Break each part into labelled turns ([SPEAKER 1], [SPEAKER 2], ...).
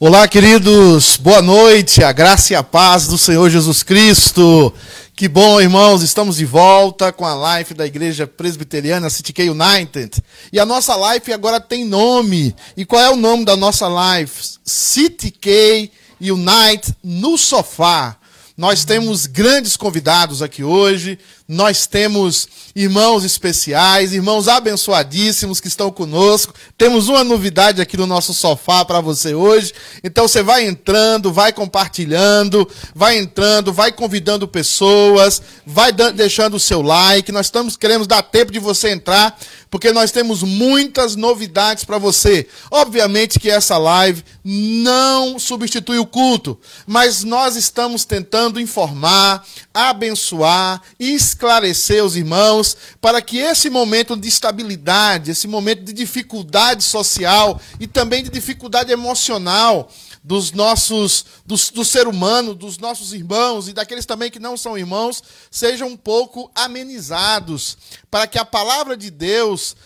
[SPEAKER 1] Olá, queridos, boa noite, a graça e a paz do Senhor Jesus Cristo. Que bom, irmãos, estamos de volta com a live da Igreja Presbiteriana City K United. E a nossa live agora tem nome. E qual é o nome da nossa live? City K United no sofá. Nós temos grandes convidados aqui hoje. Nós temos irmãos especiais, irmãos abençoadíssimos que estão conosco. Temos uma novidade aqui no nosso sofá para você hoje. Então você vai entrando, vai compartilhando, vai entrando, vai convidando pessoas, vai deixando o seu like. Nós estamos queremos dar tempo de você entrar, porque nós temos muitas novidades para você. Obviamente que essa live não substitui o culto, mas nós estamos tentando informar, abençoar e os irmãos para que esse momento de estabilidade, esse momento de dificuldade social e também de dificuldade emocional dos nossos, do, do ser humano, dos nossos irmãos e daqueles também que não são irmãos, sejam um pouco amenizados, para que a palavra de Deus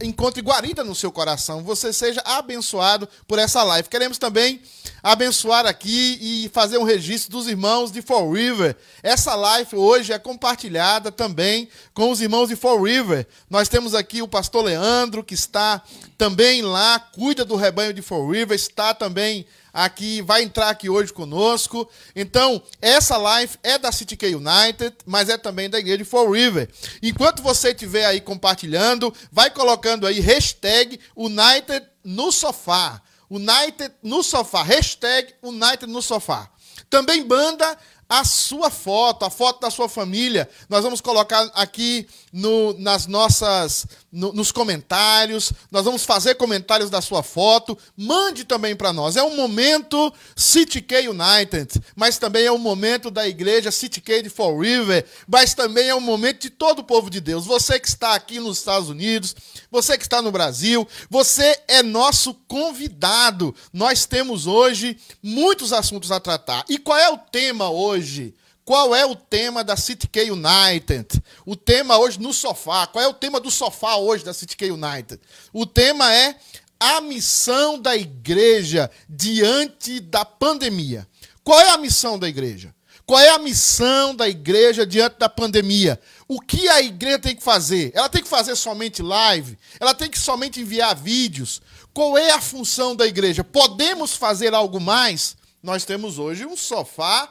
[SPEAKER 1] encontre guarida no seu coração, você seja abençoado por essa live. Queremos também abençoar aqui e fazer um registro dos irmãos de Fall River. Essa live hoje é compartilhada também com os irmãos de Fall River. Nós temos aqui o pastor Leandro, que está também lá, cuida do rebanho de Fall River, está também aqui, vai entrar aqui hoje conosco. Então, essa live é da City K United, mas é também da igreja de Fall River. Enquanto você estiver aí compartilhando, vai colocando aí hashtag United no sofá. United no sofá. Hashtag United no sofá. Também banda a sua foto, a foto da sua família. Nós vamos colocar aqui no, nas nossas, no, nos comentários. Nós vamos fazer comentários da sua foto. Mande também para nós. É um momento City K United, mas também é um momento da igreja City K de Fall River, mas também é um momento de todo o povo de Deus. Você que está aqui nos Estados Unidos, você que está no Brasil, você é nosso convidado. Nós temos hoje muitos assuntos a tratar. E qual é o tema hoje? Qual é o tema da City K United? O tema hoje no sofá. Qual é o tema do sofá hoje da City K United? O tema é a missão da igreja diante da pandemia. Qual é a missão da igreja? Qual é a missão da igreja diante da pandemia? O que a igreja tem que fazer? Ela tem que fazer somente live? Ela tem que somente enviar vídeos? Qual é a função da igreja? Podemos fazer algo mais? Nós temos hoje um sofá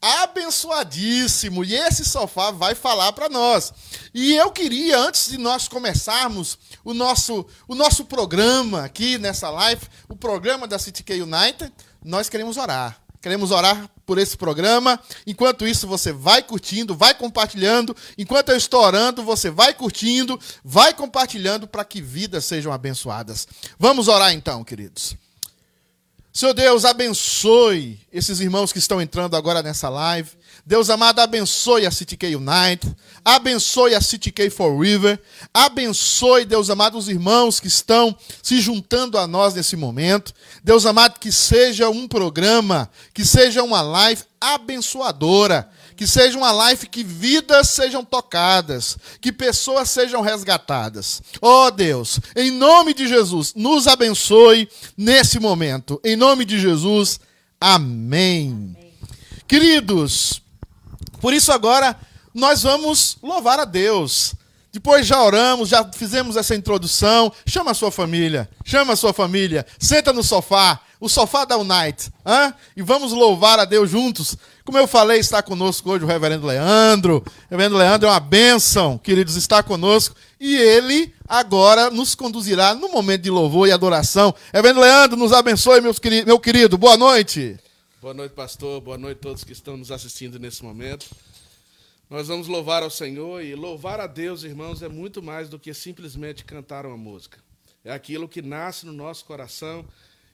[SPEAKER 1] abençoadíssimo. E esse sofá vai falar para nós. E eu queria, antes de nós começarmos o nosso, o nosso programa aqui nessa live, o programa da City K United, nós queremos orar. Queremos orar por esse programa. Enquanto isso, você vai curtindo, vai compartilhando. Enquanto eu estou orando, você vai curtindo, vai compartilhando para que vidas sejam abençoadas. Vamos orar então, queridos. Senhor Deus, abençoe esses irmãos que estão entrando agora nessa live. Deus amado, abençoe a City K United, abençoe a City K for River, abençoe, Deus amado, os irmãos que estão se juntando a nós nesse momento. Deus amado, que seja um programa, que seja uma live abençoadora, que seja uma life que vidas sejam tocadas, que pessoas sejam resgatadas. Oh Deus, em nome de Jesus, nos abençoe nesse momento. Em nome de Jesus, amém. amém. Queridos, por isso agora nós vamos louvar a Deus. Depois já oramos, já fizemos essa introdução. Chama a sua família, chama a sua família, senta no sofá, o sofá da Unite, hein? e vamos louvar a Deus juntos. Como eu falei, está conosco hoje o reverendo Leandro. Reverendo Leandro é uma bênção, queridos, está conosco. E ele agora nos conduzirá no momento de louvor e adoração. Reverendo Leandro, nos abençoe, meus meu querido. Boa noite.
[SPEAKER 2] Boa noite, pastor. Boa noite a todos que estão nos assistindo nesse momento. Nós vamos louvar ao Senhor e louvar a Deus, irmãos, é muito mais do que simplesmente cantar uma música. É aquilo que nasce no nosso coração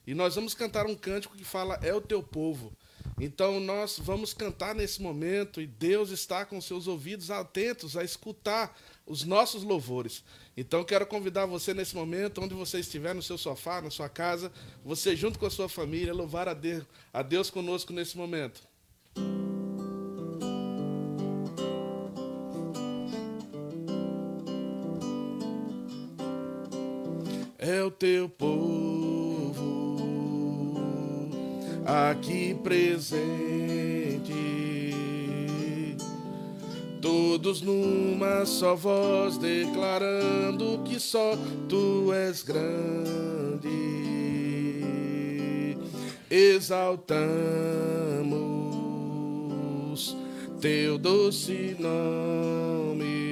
[SPEAKER 2] e nós vamos cantar um cântico que fala: É o teu povo. Então nós vamos cantar nesse momento e Deus está com seus ouvidos atentos a escutar os nossos louvores. Então quero convidar você nesse momento, onde você estiver no seu sofá, na sua casa, você junto com a sua família, louvar a Deus, a Deus conosco nesse momento. é o teu povo. Aqui presente. Todos numa só voz declarando que só tu és grande. Exaltamos teu doce nome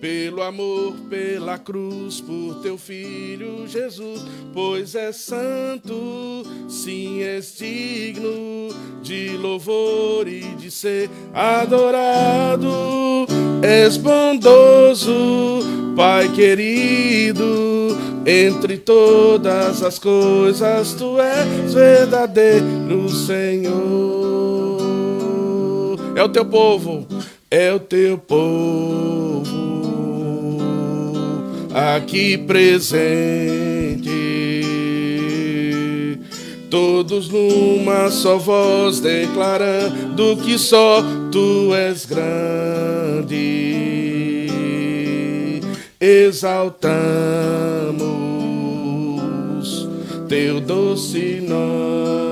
[SPEAKER 2] pelo amor, pela cruz, por teu filho Jesus, pois é santo, sim, és digno de louvor e de ser adorado. És bondoso, Pai querido, entre todas as coisas tu és verdadeiro Senhor. É o teu povo, é o teu povo aqui presente. Todos numa só voz declarando que só tu és grande. Exaltamos teu doce nome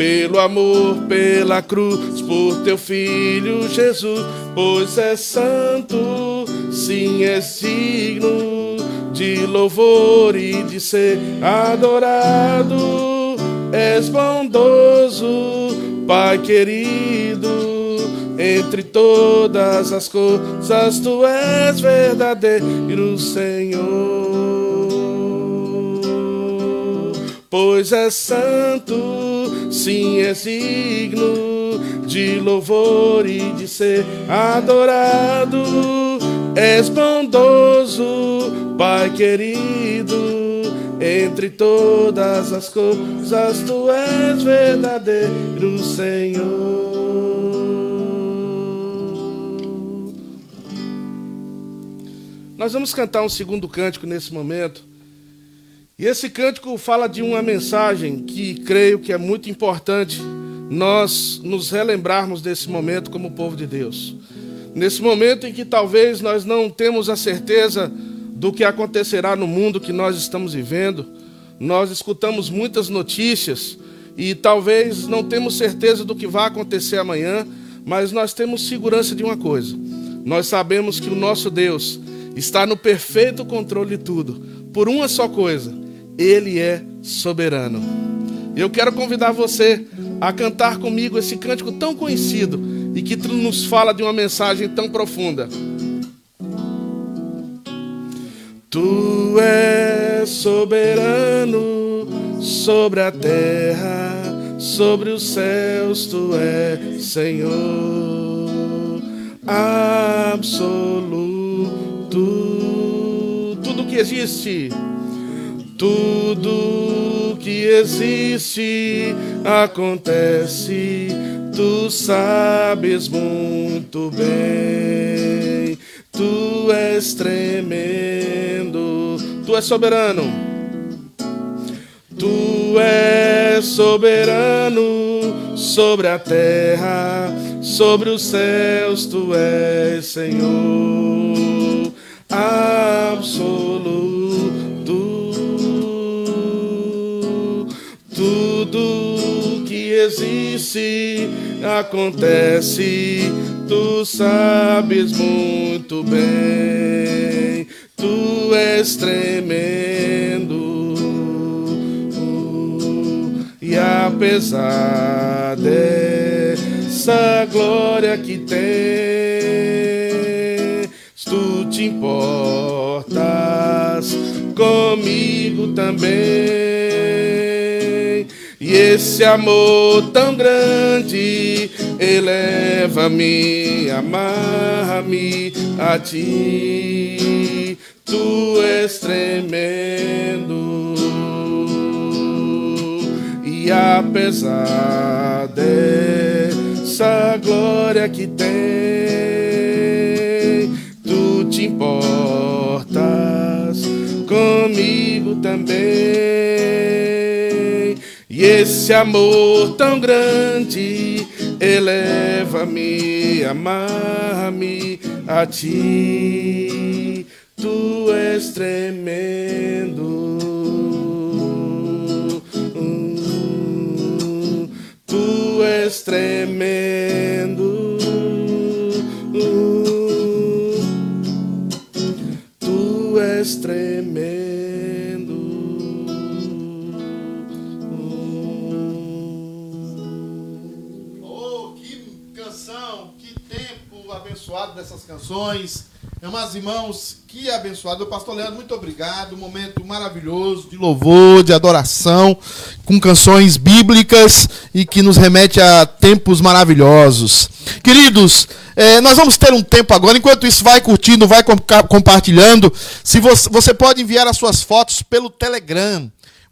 [SPEAKER 2] pelo amor, pela cruz, por teu filho Jesus, pois é santo, sim, és digno de louvor e de ser adorado. És bondoso, Pai querido, entre todas as coisas tu és verdadeiro Senhor. Pois é santo, sim é digno de louvor e de ser adorado. És bondoso, Pai querido, entre todas as coisas tu és verdadeiro Senhor. Nós vamos cantar um segundo cântico nesse momento. E esse cântico fala de uma mensagem que creio que é muito importante nós nos relembrarmos desse momento como povo de Deus. Nesse momento em que talvez nós não temos a certeza do que acontecerá no mundo que nós estamos vivendo, nós escutamos muitas notícias e talvez não temos certeza do que vai acontecer amanhã, mas nós temos segurança de uma coisa: nós sabemos que o nosso Deus está no perfeito controle de tudo, por uma só coisa ele é soberano. Eu quero convidar você a cantar comigo esse cântico tão conhecido e que nos fala de uma mensagem tão profunda. Tu és soberano sobre a terra, sobre os céus, tu és Senhor absoluto. Tudo que existe tudo que existe acontece, tu sabes muito bem. Tu és tremendo, tu és soberano. Tu és soberano sobre a terra, sobre os céus, tu és Senhor absoluto. Existe, acontece, tu sabes muito bem, tu és tremendo. E apesar dessa glória que tens, tu te importas comigo também e esse amor tão grande eleva-me, amarra-me a ti. Tu és tremendo. E apesar dessa glória que tem, tu te importas comigo também e esse amor tão grande eleva-me, amar-me a ti. Tu és tremendo. Hum, tu és tremendo.
[SPEAKER 1] Dessas canções. Amados irmãos, que abençoado. Pastor Leandro, muito obrigado. Um momento maravilhoso de louvor, de adoração, com canções bíblicas e que nos remete a tempos maravilhosos. Queridos, eh, nós vamos ter um tempo agora. Enquanto isso, vai curtindo, vai compartilhando. Se você, você pode enviar as suas fotos pelo Telegram.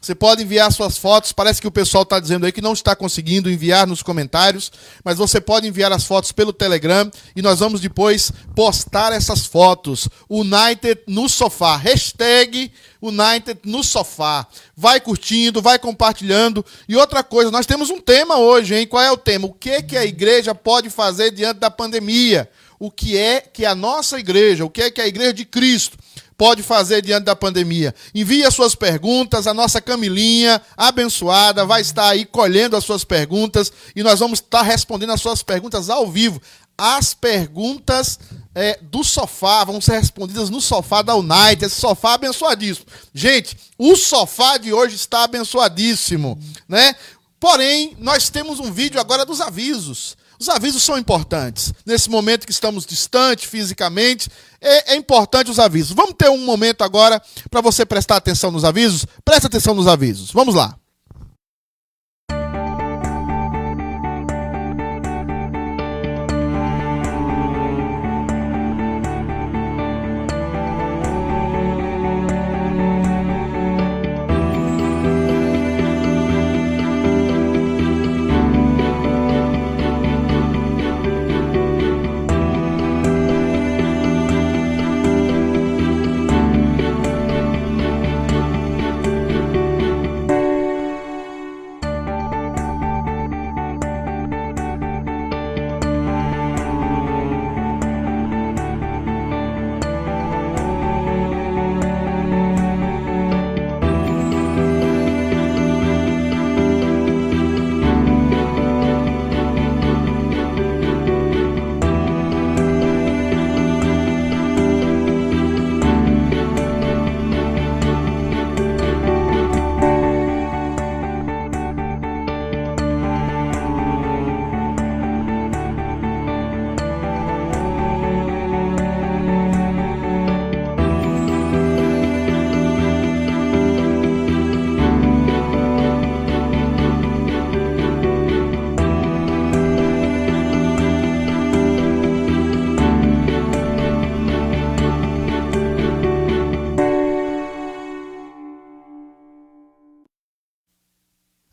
[SPEAKER 1] Você pode enviar suas fotos. Parece que o pessoal está dizendo aí que não está conseguindo enviar nos comentários, mas você pode enviar as fotos pelo Telegram e nós vamos depois postar essas fotos. United no sofá. Hashtag United no sofá. Vai curtindo, vai compartilhando. E outra coisa, nós temos um tema hoje, hein? Qual é o tema? O que, que a igreja pode fazer diante da pandemia? O que é que a nossa igreja, o que é que a igreja de Cristo pode fazer diante da pandemia. Envie as suas perguntas, a nossa Camilinha, abençoada, vai estar aí colhendo as suas perguntas e nós vamos estar respondendo as suas perguntas ao vivo. As perguntas é, do sofá vão ser respondidas no sofá da United, esse sofá abençoadíssimo. Gente, o sofá de hoje está abençoadíssimo, né? Porém, nós temos um vídeo agora dos avisos. Os avisos são importantes. Nesse momento que estamos distantes fisicamente, é, é importante os avisos. Vamos ter um momento agora para você prestar atenção nos avisos? Presta atenção nos avisos. Vamos lá.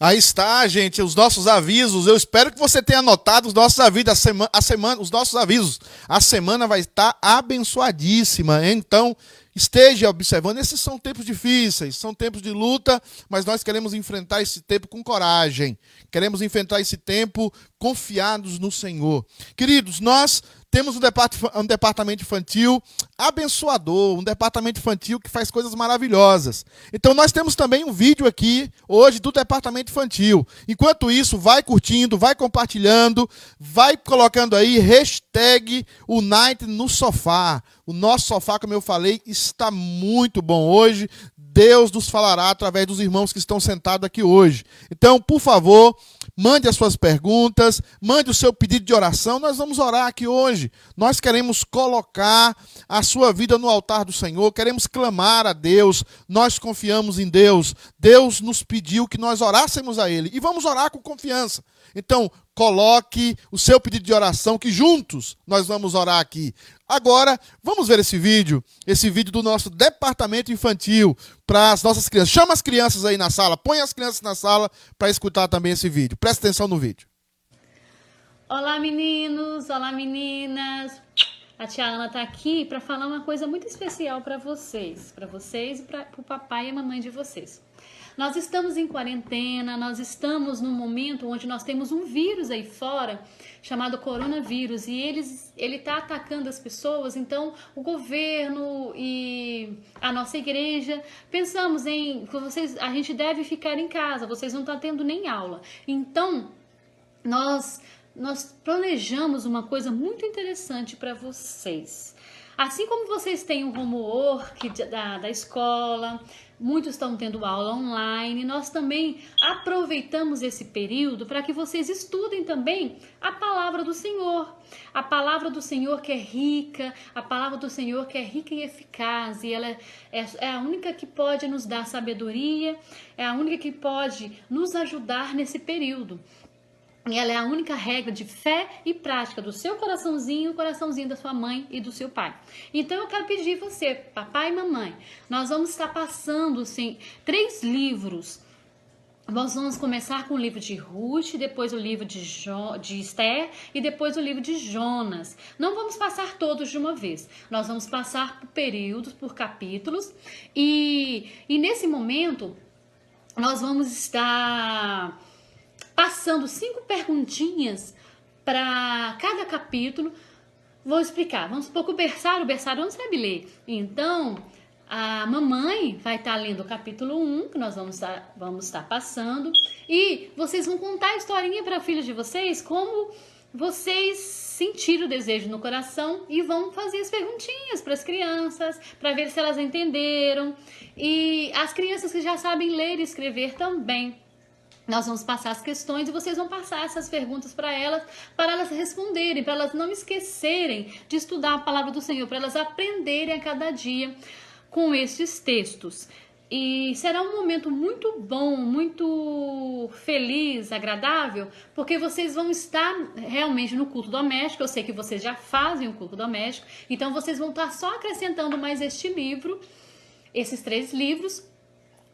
[SPEAKER 1] Aí está, gente, os nossos avisos. Eu espero que você tenha anotado os nossos avisos, a semana, a semana, os nossos avisos. A semana vai estar abençoadíssima. Então, esteja observando. Esses são tempos difíceis, são tempos de luta, mas nós queremos enfrentar esse tempo com coragem. Queremos enfrentar esse tempo confiados no Senhor. Queridos, nós temos um departamento infantil abençoador, um departamento infantil que faz coisas maravilhosas. Então nós temos também um vídeo aqui hoje do departamento infantil. Enquanto isso, vai curtindo, vai compartilhando, vai colocando aí hashtag Unite no sofá. O nosso sofá, como eu falei, está muito bom hoje. Deus nos falará através dos irmãos que estão sentados aqui hoje. Então, por favor, mande as suas perguntas, mande o seu pedido de oração. Nós vamos orar aqui hoje. Nós queremos colocar a sua vida no altar do Senhor, queremos clamar a Deus. Nós confiamos em Deus. Deus nos pediu que nós orássemos a Ele e vamos orar com confiança. Então, coloque o seu pedido de oração, que juntos nós vamos orar aqui. Agora, vamos ver esse vídeo, esse vídeo do nosso departamento infantil para as nossas crianças. Chama as crianças aí na sala, põe as crianças na sala para escutar também esse vídeo. Presta atenção no vídeo.
[SPEAKER 3] Olá, meninos, olá, meninas. A tia Ana está aqui para falar uma coisa muito especial para vocês, para vocês e para o papai e a mamãe de vocês. Nós estamos em quarentena, nós estamos num momento onde nós temos um vírus aí fora chamado coronavírus e eles, ele está atacando as pessoas. Então, o governo e a nossa igreja pensamos em que vocês, a gente deve ficar em casa. Vocês não estão tendo nem aula. Então nós nós planejamos uma coisa muito interessante para vocês. Assim como vocês têm o homework da, da escola, muitos estão tendo aula online, nós também aproveitamos esse período para que vocês estudem também a palavra do Senhor. A palavra do Senhor que é rica, a palavra do Senhor que é rica e eficaz, e ela é, é, a única que pode nos dar sabedoria, é a única que pode nos ajudar nesse período. E ela é a única regra de fé e prática do seu coraçãozinho, o coraçãozinho da sua mãe e do seu pai. Então eu quero pedir você, papai e mamãe, nós vamos estar passando assim, três livros. Nós vamos começar com o livro de Ruth, depois o livro de, jo, de Esther e depois o livro de Jonas. Não vamos passar todos de uma vez. Nós vamos passar por períodos, por capítulos. E, e nesse momento, nós vamos estar passando cinco perguntinhas para cada capítulo. Vou explicar. Vamos supor que o berçário, o berçário não sabe ler. Então, a mamãe vai estar tá lendo o capítulo 1, que nós vamos estar, vamos estar passando, e vocês vão contar a historinha para filhos de vocês, como vocês sentiram o desejo no coração e vão fazer as perguntinhas para as crianças, para ver se elas entenderam. E as crianças que já sabem ler e escrever também. Nós vamos passar as questões e vocês vão passar essas perguntas para elas, para elas responderem, para elas não esquecerem de estudar a palavra do Senhor, para elas aprenderem a cada dia com esses textos. E será um momento muito bom, muito feliz, agradável, porque vocês vão estar realmente no culto doméstico. Eu sei que vocês já fazem o culto doméstico, então vocês vão estar só acrescentando mais este livro, esses três livros,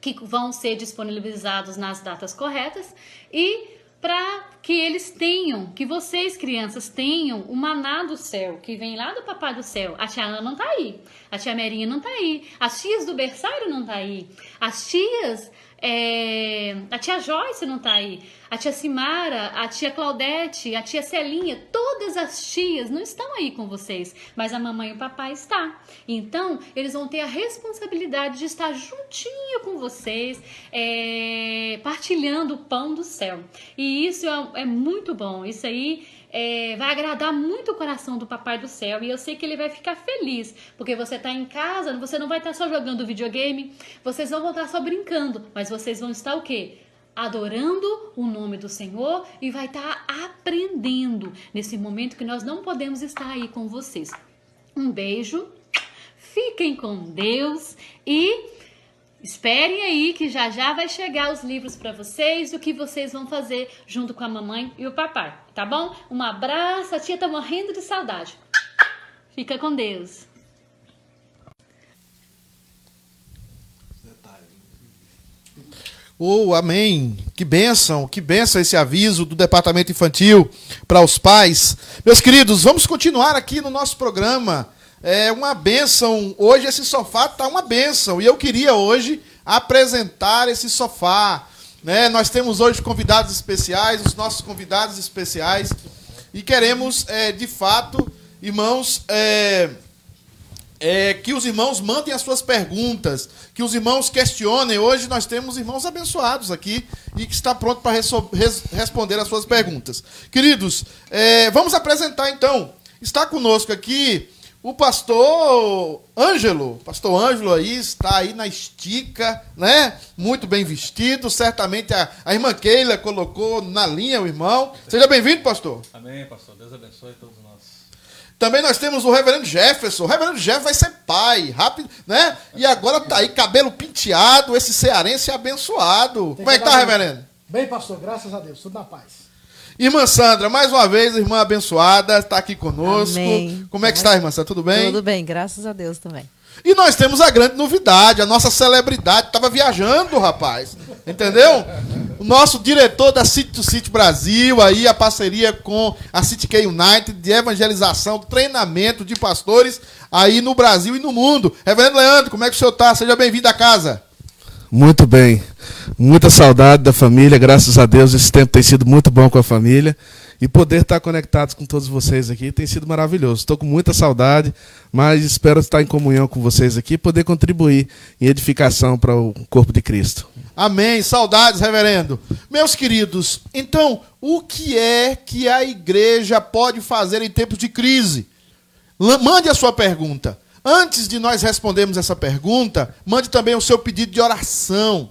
[SPEAKER 3] que vão ser disponibilizados nas datas corretas e para que eles tenham, que vocês crianças tenham o maná do céu, que vem lá do papai do céu. A tia Ana não tá aí, a tia Merinha não tá aí, as tias do berçário não tá aí, as tias é, a tia Joyce não tá aí. A tia Simara, a tia Claudete, a tia Celinha, todas as tias não estão aí com vocês, mas a mamãe e o papai está. Então, eles vão ter a responsabilidade de estar juntinho com vocês, é, partilhando o pão do céu. E isso é, é muito bom. Isso aí é, vai agradar muito o coração do Papai do Céu e eu sei que ele vai ficar feliz, porque você está em casa, você não vai estar tá só jogando videogame, vocês vão estar tá só brincando, mas vocês vão estar o quê? Adorando o nome do Senhor e vai estar tá aprendendo nesse momento que nós não podemos estar aí com vocês. Um beijo, fiquem com Deus e Esperem aí que já já vai chegar os livros para vocês, o que vocês vão fazer junto com a mamãe e o papai, tá bom? Um abraço, a tia tá morrendo de saudade. Fica com Deus.
[SPEAKER 1] Oh, amém. Que bênção, que bênção esse aviso do departamento infantil para os pais. Meus queridos, vamos continuar aqui no nosso programa é uma benção. Hoje esse sofá está uma benção. E eu queria hoje apresentar esse sofá. Né? Nós temos hoje convidados especiais, os nossos convidados especiais. E queremos, é, de fato, irmãos, é, é, que os irmãos mandem as suas perguntas, que os irmãos questionem. Hoje nós temos irmãos abençoados aqui e que está pronto para res responder as suas perguntas. Queridos, é, vamos apresentar então. Está conosco aqui o pastor Ângelo, pastor Ângelo aí está aí na estica, né? Muito bem vestido. Certamente a, a irmã Keila colocou na linha o irmão. Seja bem-vindo, pastor.
[SPEAKER 4] Amém, pastor. Deus abençoe todos nós.
[SPEAKER 1] Também nós temos o reverendo Jefferson. O reverendo Jefferson vai ser pai, rápido, né? E agora tá aí, cabelo penteado, esse cearense abençoado. Tem Como é que tá, reverendo?
[SPEAKER 5] Bem, pastor, graças a Deus, tudo na paz.
[SPEAKER 1] Irmã Sandra, mais uma vez, irmã abençoada, está aqui conosco. Amém. Como é que está, irmã Sandra? Tudo bem?
[SPEAKER 6] Tudo bem, graças a Deus também.
[SPEAKER 1] E nós temos a grande novidade, a nossa celebridade estava viajando, rapaz. Entendeu? O nosso diretor da City to City Brasil, aí a parceria com a City K United de evangelização, treinamento de pastores aí no Brasil e no mundo. Reverendo Leandro, como é que o senhor está? Seja bem-vindo à casa.
[SPEAKER 7] Muito bem. Muita saudade da família, graças a Deus. Esse tempo tem sido muito bom com a família.
[SPEAKER 2] e poder estar conectados com todos vocês aqui tem sido maravilhoso. Estou com muita saudade, mas espero estar em comunhão com vocês aqui e poder contribuir em edificação para o corpo de Cristo.
[SPEAKER 1] Amém. Saudades, reverendo. Meus queridos, então, o que é que a igreja pode fazer em tempos de crise? Mande a sua pergunta. Antes de nós respondermos essa pergunta, mande também o seu pedido de oração.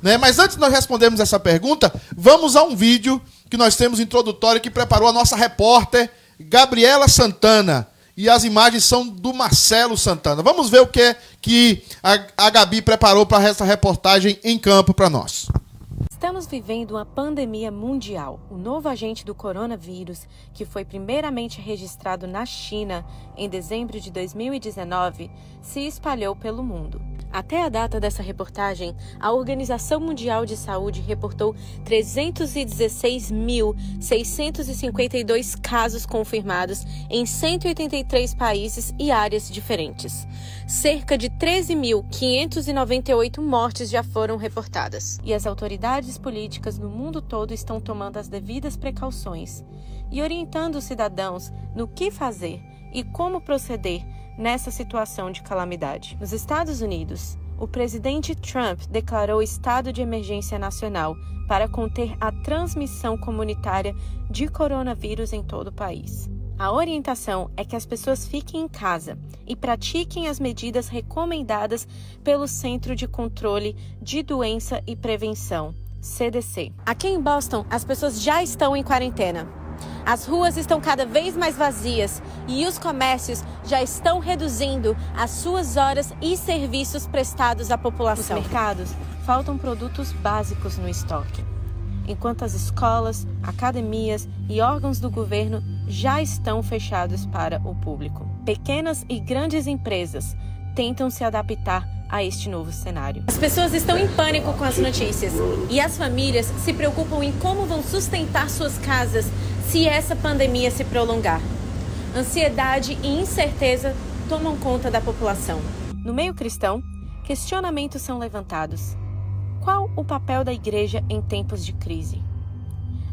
[SPEAKER 1] Né? Mas antes de nós respondermos essa pergunta, vamos a um vídeo que nós temos introdutório que preparou a nossa repórter Gabriela Santana. E as imagens são do Marcelo Santana. Vamos ver o que é que a, a Gabi preparou para essa reportagem em campo para nós.
[SPEAKER 6] Estamos vivendo uma pandemia mundial. O novo agente do coronavírus, que foi primeiramente registrado na China em dezembro de 2019, se espalhou pelo mundo. Até a data dessa reportagem, a Organização Mundial de Saúde reportou 316.652 casos confirmados em 183 países e áreas diferentes. Cerca de 13.598 mortes já foram reportadas. E as autoridades políticas no mundo todo estão tomando as devidas precauções e orientando os cidadãos no que fazer e como proceder nessa situação de calamidade. Nos Estados Unidos, o presidente Trump declarou estado de emergência nacional para conter a transmissão comunitária de coronavírus em todo o país. A orientação é que as pessoas fiquem em casa e pratiquem as medidas recomendadas pelo Centro de Controle de Doença e Prevenção, CDC. Aqui em Boston, as pessoas já estão em quarentena. As ruas estão cada vez mais vazias e os comércios já estão reduzindo as suas horas e serviços prestados à população. Nos mercados faltam produtos básicos no estoque, enquanto as escolas, academias e órgãos do governo já estão fechados para o público. Pequenas e grandes empresas tentam se adaptar a este novo cenário. As pessoas estão em pânico com as notícias e as famílias se preocupam em como vão sustentar suas casas se essa pandemia se prolongar. Ansiedade e incerteza tomam conta da população. No meio cristão, questionamentos são levantados. Qual o papel da igreja em tempos de crise?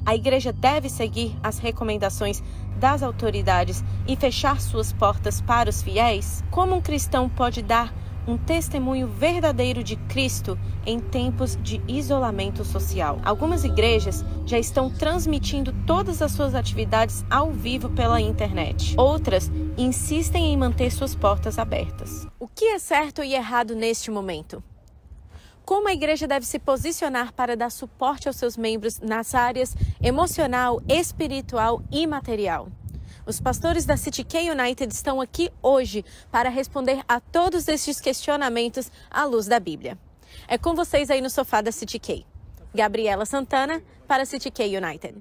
[SPEAKER 6] A igreja deve seguir as recomendações das autoridades e fechar suas portas para os fiéis? Como um cristão pode dar um testemunho verdadeiro de Cristo em tempos de isolamento social. Algumas igrejas já estão transmitindo todas as suas atividades ao vivo pela internet. Outras insistem em manter suas portas abertas. O que é certo e errado neste momento? Como a igreja deve se posicionar para dar suporte aos seus membros nas áreas emocional, espiritual e material? Os pastores da City K United estão aqui hoje para responder a todos estes questionamentos à luz da Bíblia. É com vocês aí no sofá da City K. Gabriela Santana para City K United.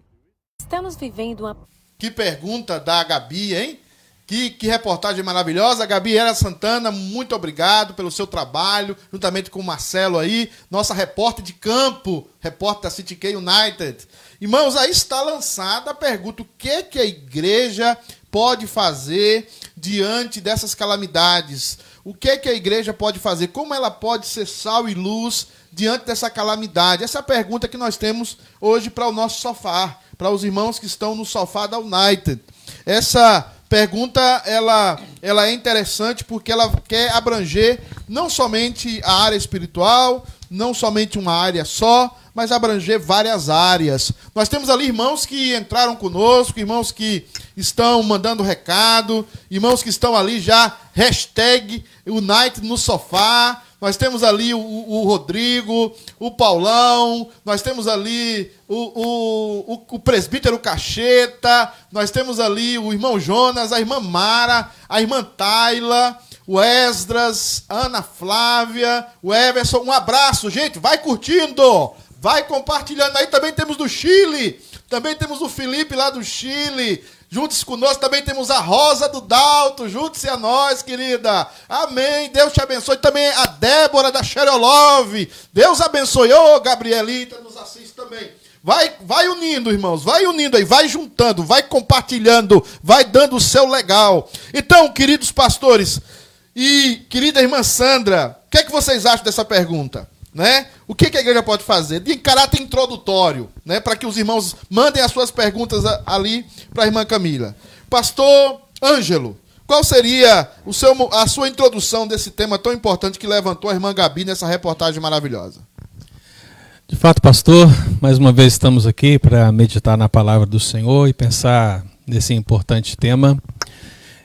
[SPEAKER 6] Estamos vivendo uma.
[SPEAKER 1] Que pergunta da Gabi, hein? Que, que reportagem maravilhosa. Gabriela Santana, muito obrigado pelo seu trabalho, juntamente com o Marcelo aí, nossa repórter de campo, repórter da City K United. Irmãos, aí está lançada a pergunta: o que, que a igreja pode fazer diante dessas calamidades? O que, que a igreja pode fazer? Como ela pode ser sal e luz diante dessa calamidade? Essa é a pergunta que nós temos hoje para o nosso sofá, para os irmãos que estão no sofá da United. Essa pergunta ela, ela é interessante porque ela quer abranger não somente a área espiritual, não somente uma área só, mas abranger várias áreas. Nós temos ali irmãos que entraram conosco, irmãos que estão mandando recado, irmãos que estão ali já, hashtag Unite no sofá, nós temos ali o, o, Rodrigo, o Paulão, nós temos ali o, o, o, presbítero Cacheta, nós temos ali o irmão Jonas, a irmã Mara, a irmã Taila, o Esdras, Ana Flávia, o Everson. Um abraço, gente. Vai curtindo, vai compartilhando. Aí também temos do Chile, também temos o Felipe lá do Chile. Junte-se conosco, também temos a Rosa do Dalto, junte-se a nós, querida. Amém. Deus te abençoe. Também a Débora da Xerolove. Deus abençoe. Ô, Gabrielita, nos assiste também. Vai, vai unindo, irmãos, vai unindo aí, vai juntando, vai compartilhando, vai dando o seu legal. Então, queridos pastores e querida irmã Sandra, o que é que vocês acham dessa pergunta? Né? O que, que a igreja pode fazer? De caráter introdutório, né? Para que os irmãos mandem as suas perguntas ali para a irmã Camila. Pastor Ângelo, qual seria o seu, a sua introdução desse tema tão importante que levantou a irmã Gabi nessa reportagem maravilhosa?
[SPEAKER 4] De fato, pastor, mais uma vez estamos aqui para meditar na palavra do Senhor e pensar nesse importante tema.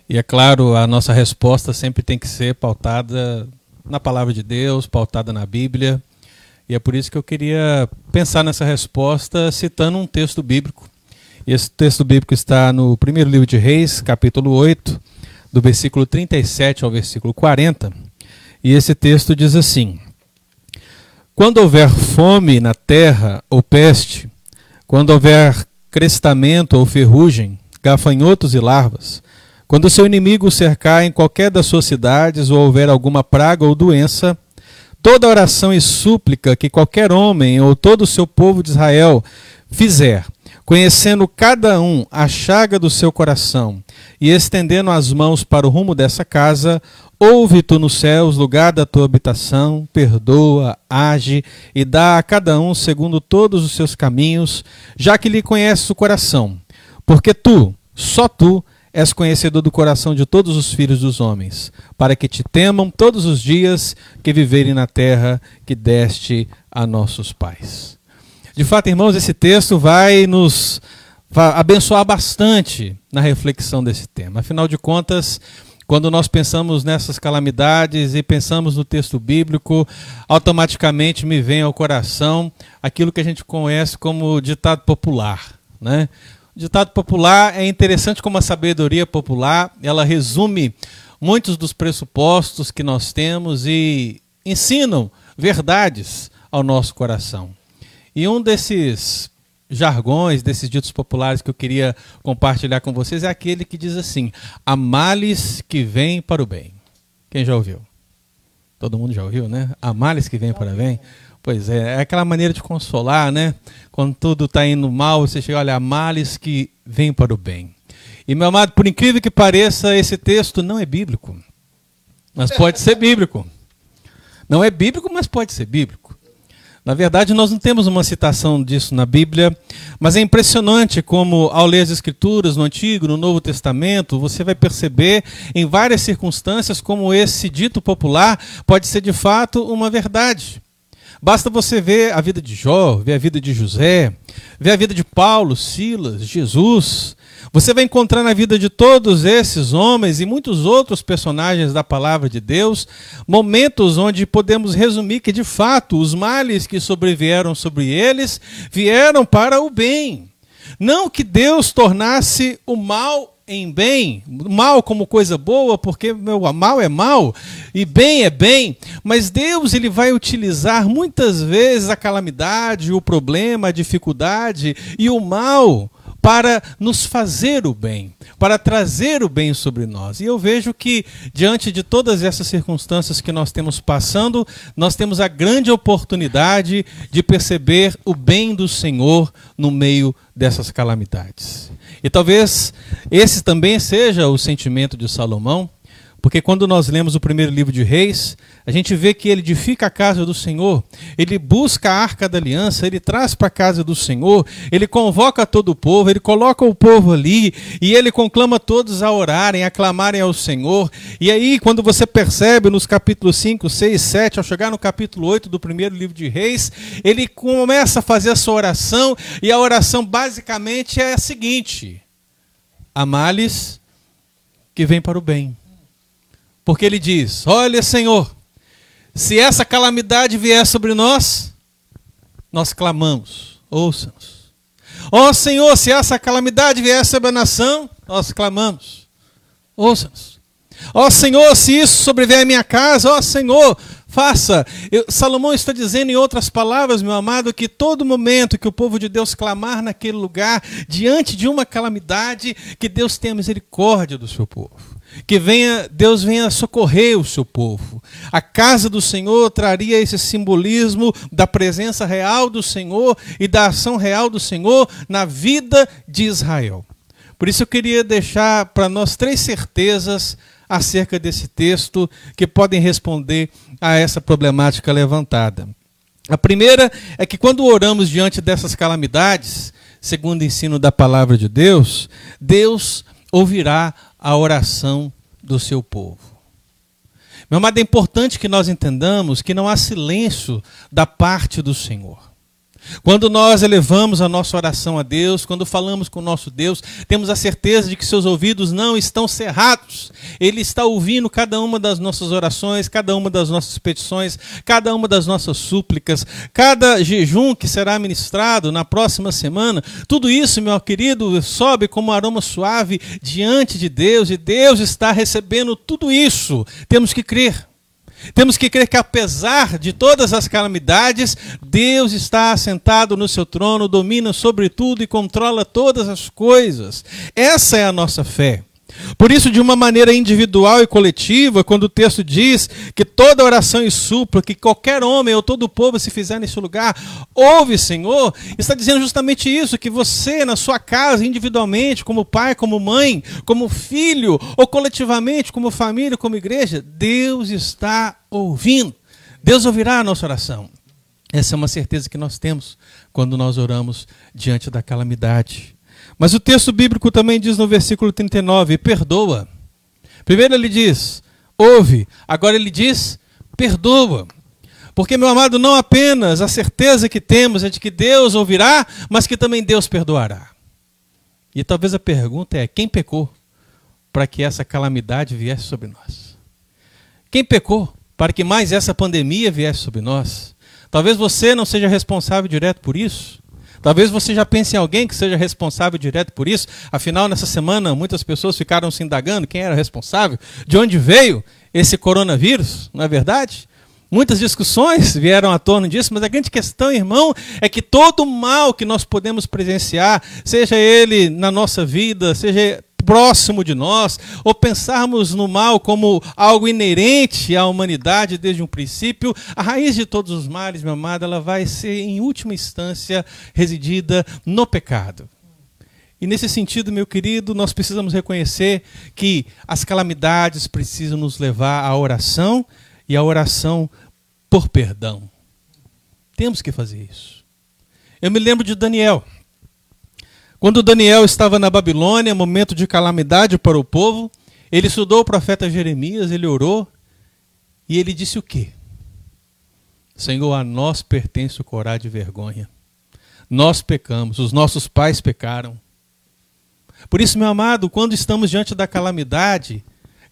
[SPEAKER 4] E é claro, a nossa resposta sempre tem que ser pautada na palavra de Deus, pautada na Bíblia. E é por isso que eu queria pensar nessa resposta citando um texto bíblico. E esse texto bíblico está no primeiro livro de Reis, capítulo 8, do versículo 37 ao versículo 40. E esse texto diz assim: quando houver fome na terra ou peste, quando houver crestamento ou ferrugem, gafanhotos e larvas, quando seu inimigo cercar em qualquer das suas cidades ou houver alguma praga ou doença, toda oração e súplica que qualquer homem ou todo o seu povo de Israel fizer, conhecendo cada um a chaga do seu coração e estendendo as mãos para o rumo dessa casa, Ouve tu nos céus, lugar da tua habitação, perdoa, age e dá a cada um segundo todos os seus caminhos, já que lhe conheces o coração. Porque tu, só tu, és conhecedor do coração de todos os filhos dos homens, para que te temam todos os dias que viverem na terra que deste a nossos pais. De fato, irmãos, esse texto vai nos abençoar bastante na reflexão desse tema. Afinal de contas, quando nós pensamos nessas calamidades e pensamos no texto bíblico, automaticamente me vem ao coração aquilo que a gente conhece como ditado popular. Né? Ditado popular é interessante como a sabedoria popular, ela resume muitos dos pressupostos que nós temos e ensinam verdades ao nosso coração. E um desses jargões, desses ditos populares que eu queria compartilhar com vocês é aquele que diz assim: há males que vêm para o bem. Quem já ouviu? Todo mundo já ouviu, né? Há males que vêm para o bem. Pois é, é aquela maneira de consolar, né? Quando tudo está indo mal, você chega, olha, males que vêm para o bem. E, meu amado, por incrível que pareça, esse texto não é bíblico. Mas pode ser bíblico. Não é bíblico, mas pode ser bíblico. Na verdade, nós não temos uma citação disso na Bíblia, mas é impressionante como, ao ler as Escrituras, no Antigo, no Novo Testamento, você vai perceber em várias circunstâncias como esse dito popular pode ser de fato uma verdade. Basta você ver a vida de Jó, ver a vida de José, ver a vida de Paulo, Silas, Jesus, você vai encontrar na vida de todos esses homens e muitos outros personagens da palavra de Deus momentos onde podemos resumir que, de fato, os males que sobrevieram sobre eles vieram para o bem. Não que Deus tornasse o mal em bem, mal como coisa boa, porque meu mal é mal e bem é bem, mas Deus ele vai utilizar muitas vezes a calamidade, o problema, a dificuldade e o mal para nos fazer o bem, para trazer o bem sobre nós. E eu vejo que, diante de todas essas circunstâncias que nós temos passando, nós temos a grande oportunidade de perceber o bem do Senhor no meio dessas calamidades. E talvez esse também seja o sentimento de Salomão porque quando nós lemos o primeiro livro de Reis, a gente vê que ele edifica a casa do Senhor, ele busca a arca da aliança, ele traz para a casa do Senhor, ele convoca todo o povo, ele coloca o povo ali e ele conclama todos a orarem, a clamarem ao Senhor. E aí, quando você percebe nos capítulos 5, 6, 7, ao chegar no capítulo 8 do primeiro livro de Reis, ele começa a fazer a sua oração e a oração basicamente é a seguinte: há males que vem para o bem porque ele diz: Olha, Senhor, se essa calamidade vier sobre nós, nós clamamos, ouça-nos. Ó oh, Senhor, se essa calamidade vier sobre a nação, nós clamamos, ouça-nos. Ó oh, Senhor, se isso sobrevier à minha casa, ó oh, Senhor, faça. Eu, Salomão está dizendo em outras palavras, meu amado, que todo momento que o povo de Deus clamar naquele lugar, diante de uma calamidade, que Deus tenha misericórdia do seu povo que venha, Deus venha socorrer o seu povo. A casa do Senhor traria esse simbolismo da presença real do Senhor e da ação real do Senhor na vida de Israel. Por isso eu queria deixar para nós três certezas acerca desse texto que podem responder a essa problemática levantada. A primeira é que quando oramos diante dessas calamidades, segundo o ensino da palavra de Deus, Deus ouvirá a oração do seu povo. Meu amado, é importante que nós entendamos que não há silêncio da parte do Senhor. Quando nós elevamos a nossa oração a Deus, quando falamos com o nosso Deus, temos a certeza de que seus ouvidos não estão cerrados. Ele está ouvindo cada uma das nossas orações, cada uma das nossas petições, cada uma das nossas súplicas, cada jejum que será ministrado na próxima semana. Tudo isso, meu querido, sobe como um aroma suave diante de Deus e Deus está recebendo tudo isso. Temos que crer. Temos que crer que, apesar de todas as calamidades, Deus está assentado no seu trono, domina sobre tudo e controla todas as coisas. Essa é a nossa fé. Por isso, de uma maneira individual e coletiva, quando o texto diz que toda oração e súplica, que qualquer homem ou todo o povo se fizer nesse lugar, ouve, Senhor, está dizendo justamente isso, que você, na sua casa, individualmente, como pai, como mãe, como filho, ou coletivamente, como família, como igreja, Deus está ouvindo. Deus ouvirá a nossa oração. Essa é uma certeza que nós temos quando nós oramos diante da calamidade. Mas o texto bíblico também diz no versículo 39: perdoa. Primeiro ele diz, ouve. Agora ele diz, perdoa. Porque, meu amado, não apenas a certeza que temos é de que Deus ouvirá, mas que também Deus perdoará. E talvez a pergunta é: quem pecou para que essa calamidade viesse sobre nós? Quem pecou para que mais essa pandemia viesse sobre nós? Talvez você não seja responsável direto por isso. Talvez você já pense em alguém que seja responsável direto por isso. Afinal, nessa semana, muitas pessoas ficaram se indagando quem era responsável, de onde veio esse coronavírus, não é verdade? Muitas discussões vieram à tona disso, mas a grande questão, irmão, é que todo mal que nós podemos presenciar, seja ele na nossa vida, seja próximo de nós, ou pensarmos no mal como algo inerente à humanidade desde um princípio, a raiz de todos os males, meu amado, ela vai ser, em última instância, residida no pecado. E nesse sentido, meu querido, nós precisamos reconhecer que as calamidades precisam nos levar à oração e à oração por perdão. Temos que fazer isso. Eu me lembro de Daniel. Quando Daniel estava na Babilônia, momento de calamidade para o povo, ele estudou o profeta Jeremias, ele orou e ele disse o quê? Senhor, a nós pertence o corá de vergonha. Nós pecamos, os nossos pais pecaram. Por isso, meu amado, quando estamos diante da calamidade,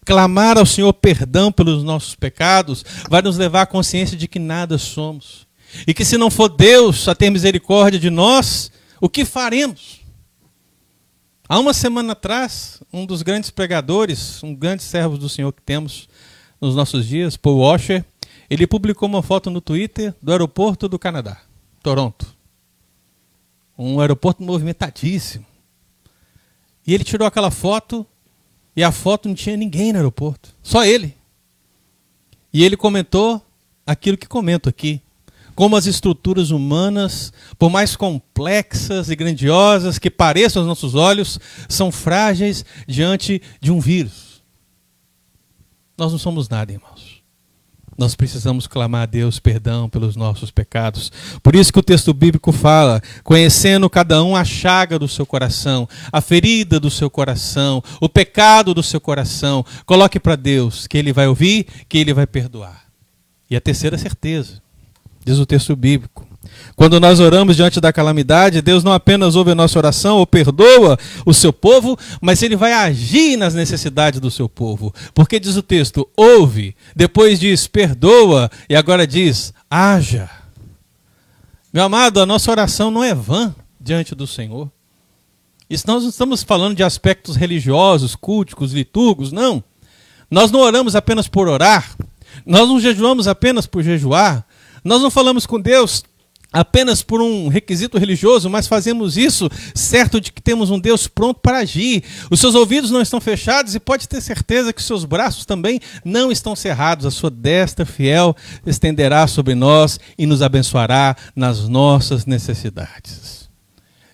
[SPEAKER 4] clamar ao Senhor perdão pelos nossos pecados vai nos levar à consciência de que nada somos. E que se não for Deus a ter misericórdia de nós, o que faremos? Há uma semana atrás, um dos grandes pregadores, um grande servo do Senhor que temos nos nossos dias, Paul Washer, ele publicou uma foto no Twitter do aeroporto do Canadá, Toronto. Um aeroporto movimentadíssimo. E ele tirou aquela foto e a foto não tinha ninguém no aeroporto, só ele. E ele comentou aquilo que comento aqui como as estruturas humanas, por mais complexas e grandiosas que pareçam aos nossos olhos, são frágeis diante de um vírus. Nós não somos nada, irmãos. Nós precisamos clamar a Deus perdão pelos nossos pecados. Por isso que o texto bíblico fala: conhecendo cada um a chaga do seu coração, a ferida do seu coração, o pecado do seu coração, coloque para Deus que Ele vai ouvir, que Ele vai perdoar. E a terceira certeza diz o texto bíblico. Quando nós oramos diante da calamidade, Deus não apenas ouve a nossa oração ou perdoa o seu povo, mas ele vai agir nas necessidades do seu povo. Porque diz o texto: ouve, depois diz perdoa e agora diz haja. Meu amado, a nossa oração não é vã diante do Senhor. Isso nós não estamos falando de aspectos religiosos, culticos, litúrgicos, não. Nós não oramos apenas por orar, nós não jejuamos apenas por jejuar, nós não falamos com Deus apenas por um requisito religioso, mas fazemos isso certo de que temos um Deus pronto para agir. Os seus ouvidos não estão fechados e pode ter certeza que os seus braços também não estão cerrados. A sua destra fiel estenderá sobre nós e nos abençoará nas nossas necessidades.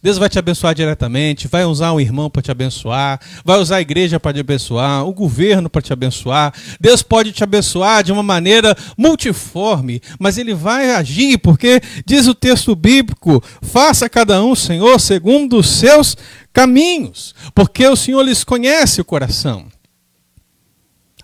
[SPEAKER 4] Deus vai te abençoar diretamente, vai usar um irmão para te abençoar, vai usar a igreja para te abençoar, o governo para te abençoar. Deus pode te abençoar de uma maneira multiforme, mas ele vai agir, porque diz o texto bíblico: faça cada um, Senhor, segundo os seus caminhos, porque o Senhor lhes conhece o coração.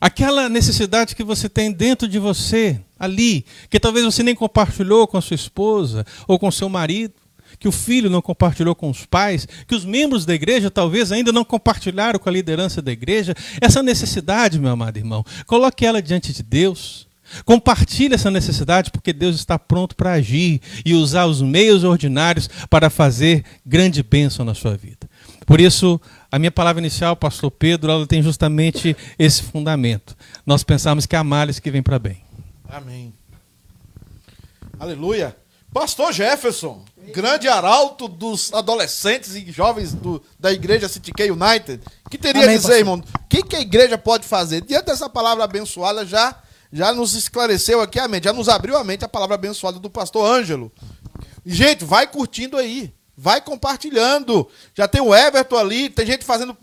[SPEAKER 4] Aquela necessidade que você tem dentro de você, ali, que talvez você nem compartilhou com a sua esposa ou com seu marido que o filho não compartilhou com os pais, que os membros da igreja talvez ainda não compartilharam com a liderança da igreja. Essa necessidade, meu amado irmão, coloque ela diante de Deus. Compartilhe essa necessidade, porque Deus está pronto para agir e usar os meios ordinários para fazer grande bênção na sua vida. Por isso, a minha palavra inicial, pastor Pedro, ela tem justamente esse fundamento. Nós pensamos que há males que vem para bem.
[SPEAKER 1] Amém. Aleluia. Pastor Jefferson, grande arauto dos adolescentes e jovens do, da igreja City K United, que teria Amém, a dizer, pastor. irmão, o que, que a igreja pode fazer? Diante dessa palavra abençoada, já, já nos esclareceu aqui a mente, já nos abriu a mente a palavra abençoada do pastor Ângelo. Gente, vai curtindo aí, vai compartilhando. Já tem o Everton ali, tem gente fazendo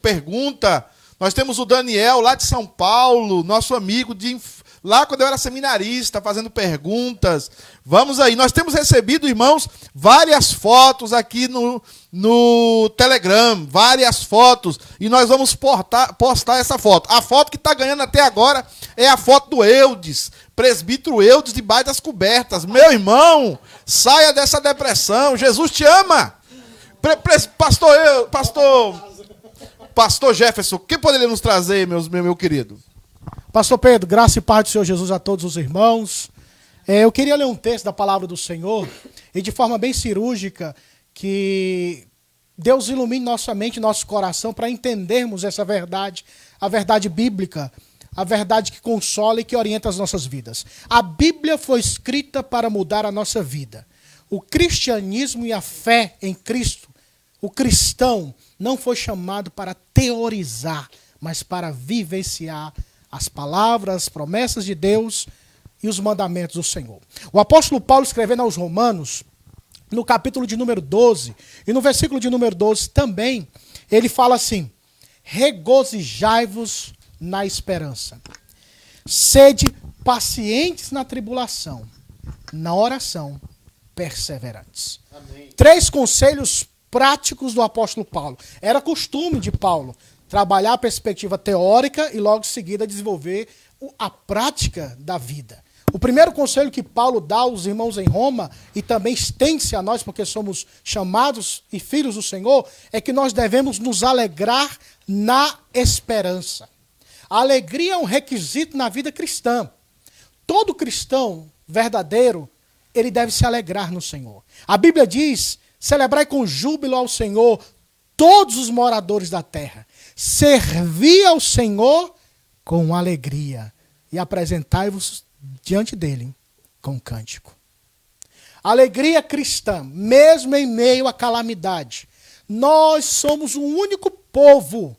[SPEAKER 1] pergunta. Nós temos o Daniel lá de São Paulo, nosso amigo de lá quando eu era seminarista, fazendo perguntas. Vamos aí, nós temos recebido, irmãos, várias fotos aqui no, no Telegram, várias fotos, e nós vamos portar, postar essa foto. A foto que está ganhando até agora é a foto do Eudes, presbítero Eudes debaixo das cobertas. Meu irmão, saia dessa depressão, Jesus te ama. Pre, pre, pastor, eu, pastor, pastor Jefferson, o que poderia nos trazer, meus, meu, meu querido?
[SPEAKER 5] Pastor Pedro, graça e paz do Senhor Jesus a todos os irmãos. É, eu queria ler um texto da palavra do Senhor e de forma bem cirúrgica que Deus ilumine nossa mente nosso coração para entendermos essa verdade, a verdade bíblica, a verdade que consola e que orienta as nossas vidas. A Bíblia foi escrita para mudar a nossa vida. O cristianismo e a fé em Cristo, o cristão, não foi chamado para teorizar, mas para vivenciar as palavras, as promessas de Deus e os mandamentos do Senhor. O apóstolo Paulo escrevendo aos Romanos, no capítulo de número 12, e no versículo de número 12 também, ele fala assim: regozijai-vos na esperança, sede pacientes na tribulação, na oração, perseverantes. Amém. Três conselhos práticos do apóstolo Paulo. Era costume de Paulo trabalhar a perspectiva teórica e logo em seguida desenvolver a prática da vida. O primeiro conselho que Paulo dá aos irmãos em Roma, e também estende-se a nós, porque somos chamados e filhos do Senhor, é que nós devemos nos alegrar na esperança. A alegria é um requisito na vida cristã. Todo cristão verdadeiro, ele deve se alegrar no Senhor. A Bíblia diz: celebrai com júbilo ao Senhor todos os moradores da terra. Servi ao Senhor com alegria e apresentai-vos diante dele com cântico. Alegria cristã, mesmo em meio à calamidade. Nós somos o único povo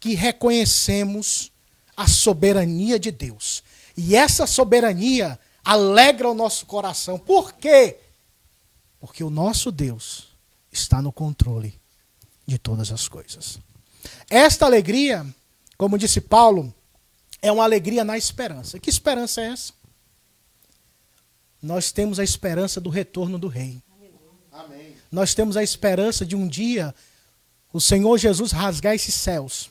[SPEAKER 5] que reconhecemos a soberania de Deus. E essa soberania alegra o nosso coração. Por quê? Porque o nosso Deus está no controle de todas as coisas. Esta alegria, como disse Paulo, é uma alegria na esperança. Que esperança é essa? Nós temos a esperança do retorno do Rei. Amém. Nós temos a esperança de um dia o Senhor Jesus rasgar esses céus,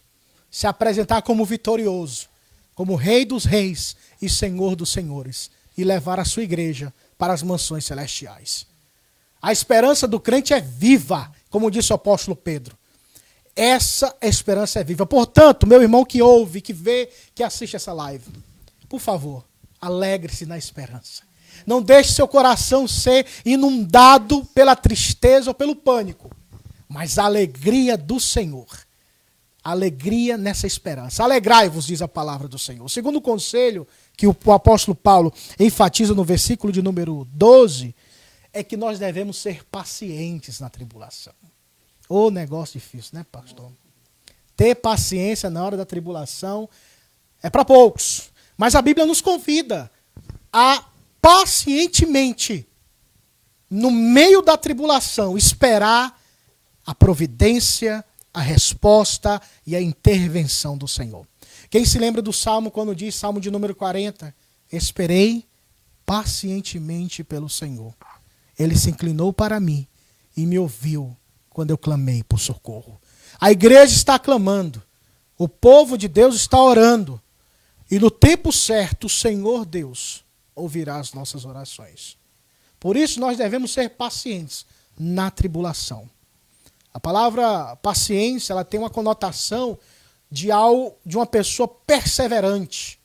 [SPEAKER 5] se apresentar como vitorioso, como Rei dos Reis e Senhor dos Senhores, e levar a sua igreja para as mansões celestiais. A esperança do crente é viva, como disse o apóstolo Pedro. Essa esperança é viva. Portanto, meu irmão que ouve, que vê, que assiste essa live, por favor, alegre-se na esperança. Não deixe seu coração ser inundado pela tristeza ou pelo pânico, mas a alegria do Senhor. Alegria nessa esperança. Alegrai-vos, diz a palavra do Senhor. O segundo conselho que o apóstolo Paulo enfatiza no versículo de número 12 é que nós devemos ser pacientes na tribulação. Ô negócio difícil, né, pastor? Ter paciência na hora da tribulação é para poucos. Mas a Bíblia nos convida a pacientemente no meio da tribulação, esperar a providência, a resposta e a intervenção do Senhor. Quem se lembra do salmo quando diz, salmo de número 40, esperei pacientemente pelo Senhor. Ele se inclinou para mim e me ouviu quando eu clamei por socorro. A igreja está clamando, o povo de Deus está orando, e no tempo certo o Senhor Deus ouvirá as nossas orações. Por isso nós devemos ser pacientes na tribulação. A palavra paciência, ela tem uma conotação de algo, de uma pessoa perseverante,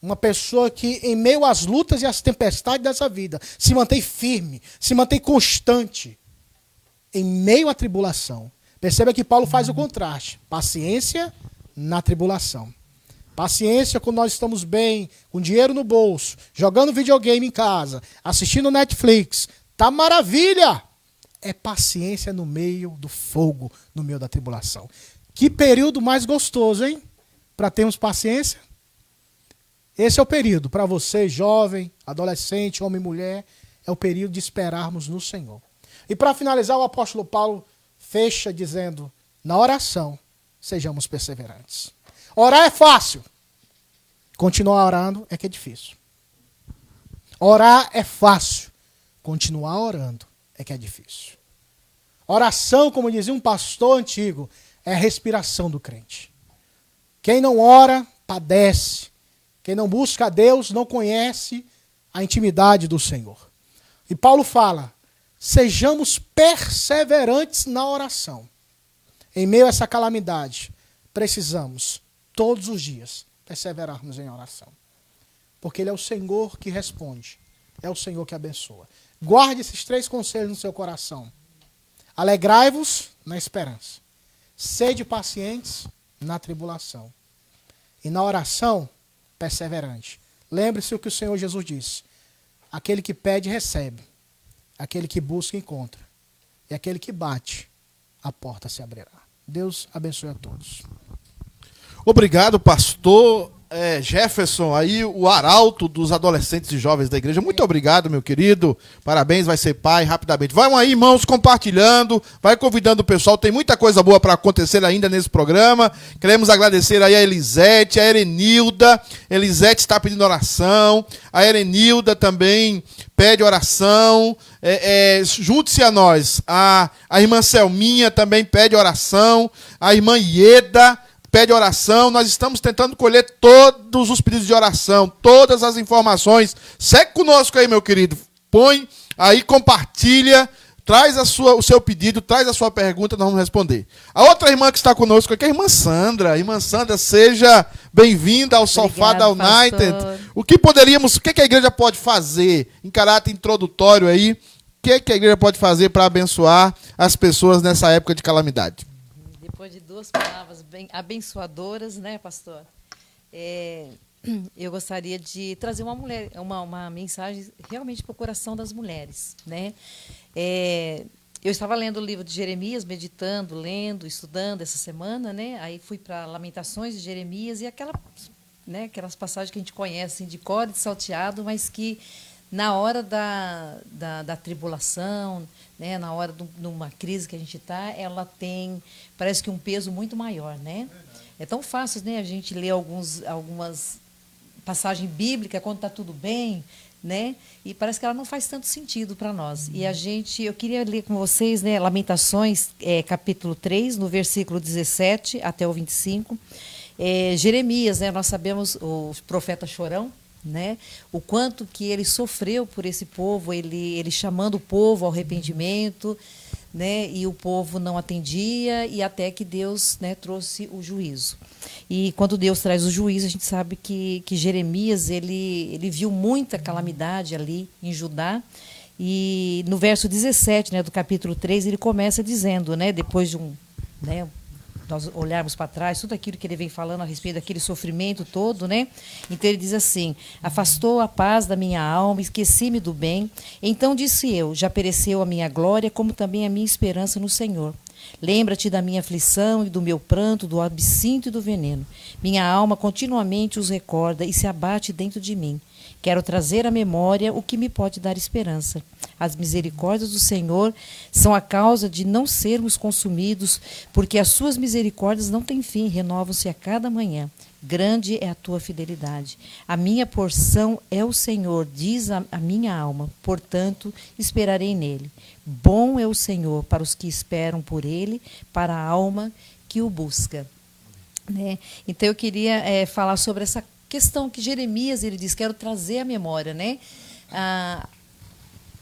[SPEAKER 5] uma pessoa que em meio às lutas e às tempestades dessa vida se mantém firme, se mantém constante em meio à tribulação. Perceba que Paulo faz o contraste: paciência na tribulação. Paciência quando nós estamos bem, com dinheiro no bolso, jogando videogame em casa, assistindo Netflix. Tá maravilha! É paciência no meio do fogo, no meio da tribulação. Que período mais gostoso, hein? Para termos paciência. Esse é o período para você, jovem, adolescente, homem e mulher, é o período de esperarmos no Senhor. E para finalizar, o apóstolo Paulo fecha dizendo: na oração, sejamos perseverantes. Orar é fácil. Continuar orando é que é difícil. Orar é fácil. Continuar orando é que é difícil. Oração, como dizia um pastor antigo, é a respiração do crente. Quem não ora, padece. Quem não busca a Deus, não conhece a intimidade do Senhor. E Paulo fala: sejamos perseverantes na oração. Em meio a essa calamidade, precisamos todos os dias, perseverarmos em oração. Porque Ele é o Senhor que responde, é o Senhor que abençoa. Guarde esses três conselhos no seu coração. Alegrai-vos na esperança. Sede pacientes na tribulação. E na oração, perseverante. Lembre-se o que o Senhor Jesus disse: aquele que pede, recebe. Aquele que busca, encontra. E aquele que bate, a porta se abrirá. Deus abençoe a todos.
[SPEAKER 1] Obrigado, pastor é, Jefferson, aí o arauto dos adolescentes e jovens da igreja. Muito obrigado, meu querido. Parabéns, vai ser pai rapidamente. Vão aí, irmãos, compartilhando, vai convidando o pessoal. Tem muita coisa boa para acontecer ainda nesse programa. Queremos agradecer aí a Elisete, a Erenilda. Elisete está pedindo oração. A Erenilda também pede oração. É, é, Junte-se a nós. A, a irmã Selminha também pede oração. A irmã Ieda pede oração. Nós estamos tentando colher todos os pedidos de oração, todas as informações. Segue conosco aí, meu querido. Põe aí, compartilha, traz a sua, o seu pedido, traz a sua pergunta, nós vamos responder. A outra irmã que está conosco aqui é a irmã Sandra. Irmã Sandra, seja bem-vinda ao Obrigado, Sofá da United. Pastor. O que poderíamos, o que, a igreja pode fazer em caráter introdutório aí? O que a igreja pode fazer para abençoar as pessoas nessa época de calamidade?
[SPEAKER 7] Depois de duas palavras bem abençoadoras, né, pastor? É, eu gostaria de trazer uma mulher, uma, uma mensagem realmente para o coração das mulheres, né? É, eu estava lendo o livro de Jeremias, meditando, lendo, estudando essa semana, né? Aí fui para Lamentações de Jeremias e aquela, né, aquelas passagens que a gente conhece assim, de cor de salteado, mas que na hora da, da, da tribulação, né, na hora de uma crise que a gente está, ela tem, parece que um peso muito maior, né? É tão fácil, né, a gente ler alguns, algumas passagens bíblicas quando está tudo bem, né? E parece que ela não faz tanto sentido para nós. E a gente, eu queria ler com vocês, né, Lamentações, é, capítulo 3, no versículo 17 até o 25. É, Jeremias, né, nós sabemos o profeta chorão, né? O quanto que ele sofreu por esse povo, ele, ele chamando o povo ao arrependimento, né? E o povo não atendia e até que Deus, né, trouxe o juízo. E quando Deus traz o juízo, a gente sabe que, que Jeremias ele, ele viu muita calamidade ali em Judá. E no verso 17, né, do capítulo 3, ele começa dizendo, né, depois de um, né, nós olharmos para trás, tudo aquilo que ele vem falando a respeito daquele sofrimento todo, né? Então ele diz assim: Afastou a paz da minha alma, esqueci-me do bem. Então disse eu: Já pereceu a minha glória, como também a minha esperança no Senhor. Lembra-te da minha aflição e do meu pranto, do absinto e do veneno. Minha alma continuamente os recorda e se abate dentro de mim. Quero trazer à memória o que me pode dar esperança. As misericórdias do Senhor são a causa de não sermos consumidos, porque as suas misericórdias não têm fim, renovam-se a cada manhã. Grande é a tua fidelidade. A minha porção é o Senhor, diz a, minha alma, portanto esperarei nele. Bom é o Senhor para os que esperam por ele, para a alma que o busca. Né? Então eu queria é, falar sobre essa questão que Jeremias ele diz, quero trazer a memória, né? A,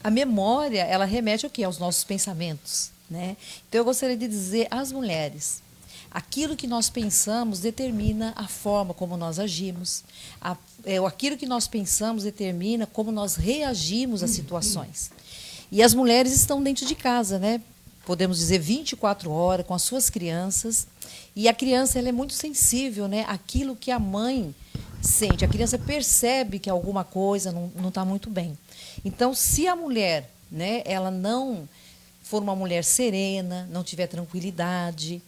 [SPEAKER 7] a memória ela remete ao que aos nossos pensamentos, né? Então eu gostaria de dizer às mulheres Aquilo que nós pensamos determina a forma como nós agimos. A, é, aquilo que nós pensamos determina como nós reagimos às situações. E as mulheres estão dentro de casa, né? Podemos dizer 24 horas com as suas crianças. E a criança ela é muito sensível, né? Aquilo que a mãe sente. A criança percebe que alguma coisa não está muito bem. Então, se a mulher, né, ela não for uma mulher serena, não tiver tranquilidade,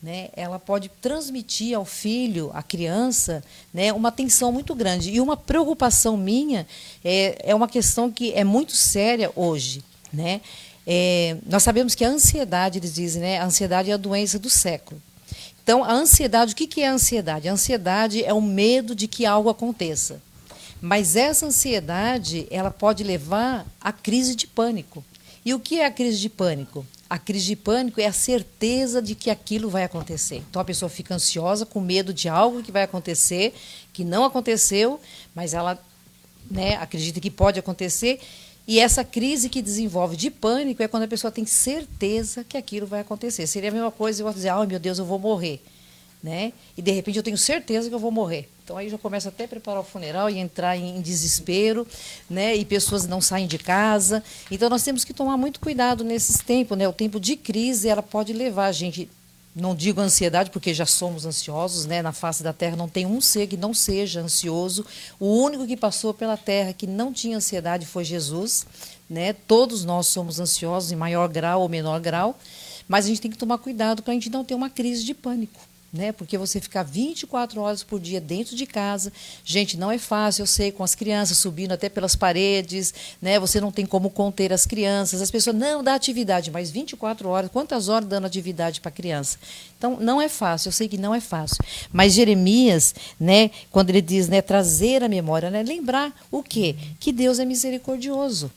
[SPEAKER 7] né, ela pode transmitir ao filho, à criança, né, uma tensão muito grande. E uma preocupação minha é, é uma questão que é muito séria hoje. Né? É, nós sabemos que a ansiedade, eles dizem, né, a ansiedade é a doença do século. Então, a ansiedade, o que é a ansiedade? A ansiedade é o medo de que algo aconteça. Mas essa ansiedade, ela pode levar à crise de pânico. E o que é a crise de pânico? A crise de pânico é a certeza de que aquilo vai acontecer. Então a pessoa fica ansiosa, com medo de algo que vai acontecer, que não aconteceu, mas ela né, acredita que pode acontecer. E essa crise que desenvolve de pânico é quando a pessoa tem certeza que aquilo vai acontecer. Seria a mesma coisa eu dizer, ai meu Deus, eu vou morrer. Né? E de repente eu tenho certeza que eu vou morrer. Então aí já começa até a preparar o funeral e entrar em desespero, né? E pessoas não saem de casa. Então nós temos que tomar muito cuidado nesses tempos, né? O tempo de crise, ela pode levar a gente não digo ansiedade, porque já somos ansiosos, né? Na face da terra não tem um ser que não seja ansioso. O único que passou pela terra que não tinha ansiedade foi Jesus, né? Todos nós somos ansiosos em maior grau ou menor grau, mas a gente tem que tomar cuidado para a gente não ter uma crise de pânico né? Porque você ficar 24 horas por dia dentro de casa, gente, não é fácil, eu sei, com as crianças subindo até pelas paredes, né? Você não tem como conter as crianças. As pessoas não dá atividade, mas 24 horas, quantas horas dando atividade para a criança? Então, não é fácil, eu sei que não é fácil. Mas Jeremias, né, quando ele diz, né, trazer a memória, né, lembrar o quê? Que Deus é misericordioso.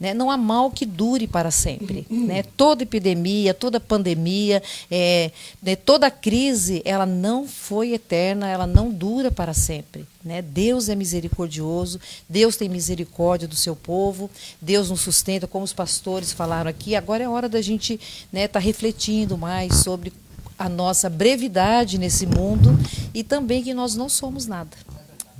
[SPEAKER 7] Né? Não há mal que dure para sempre. Né? Toda epidemia, toda pandemia, é, né? toda crise, ela não foi eterna, ela não dura para sempre. Né? Deus é misericordioso, Deus tem misericórdia do seu povo, Deus nos sustenta, como os pastores falaram aqui. Agora é hora da gente estar né, tá refletindo mais sobre a nossa brevidade nesse mundo e também que nós não somos nada.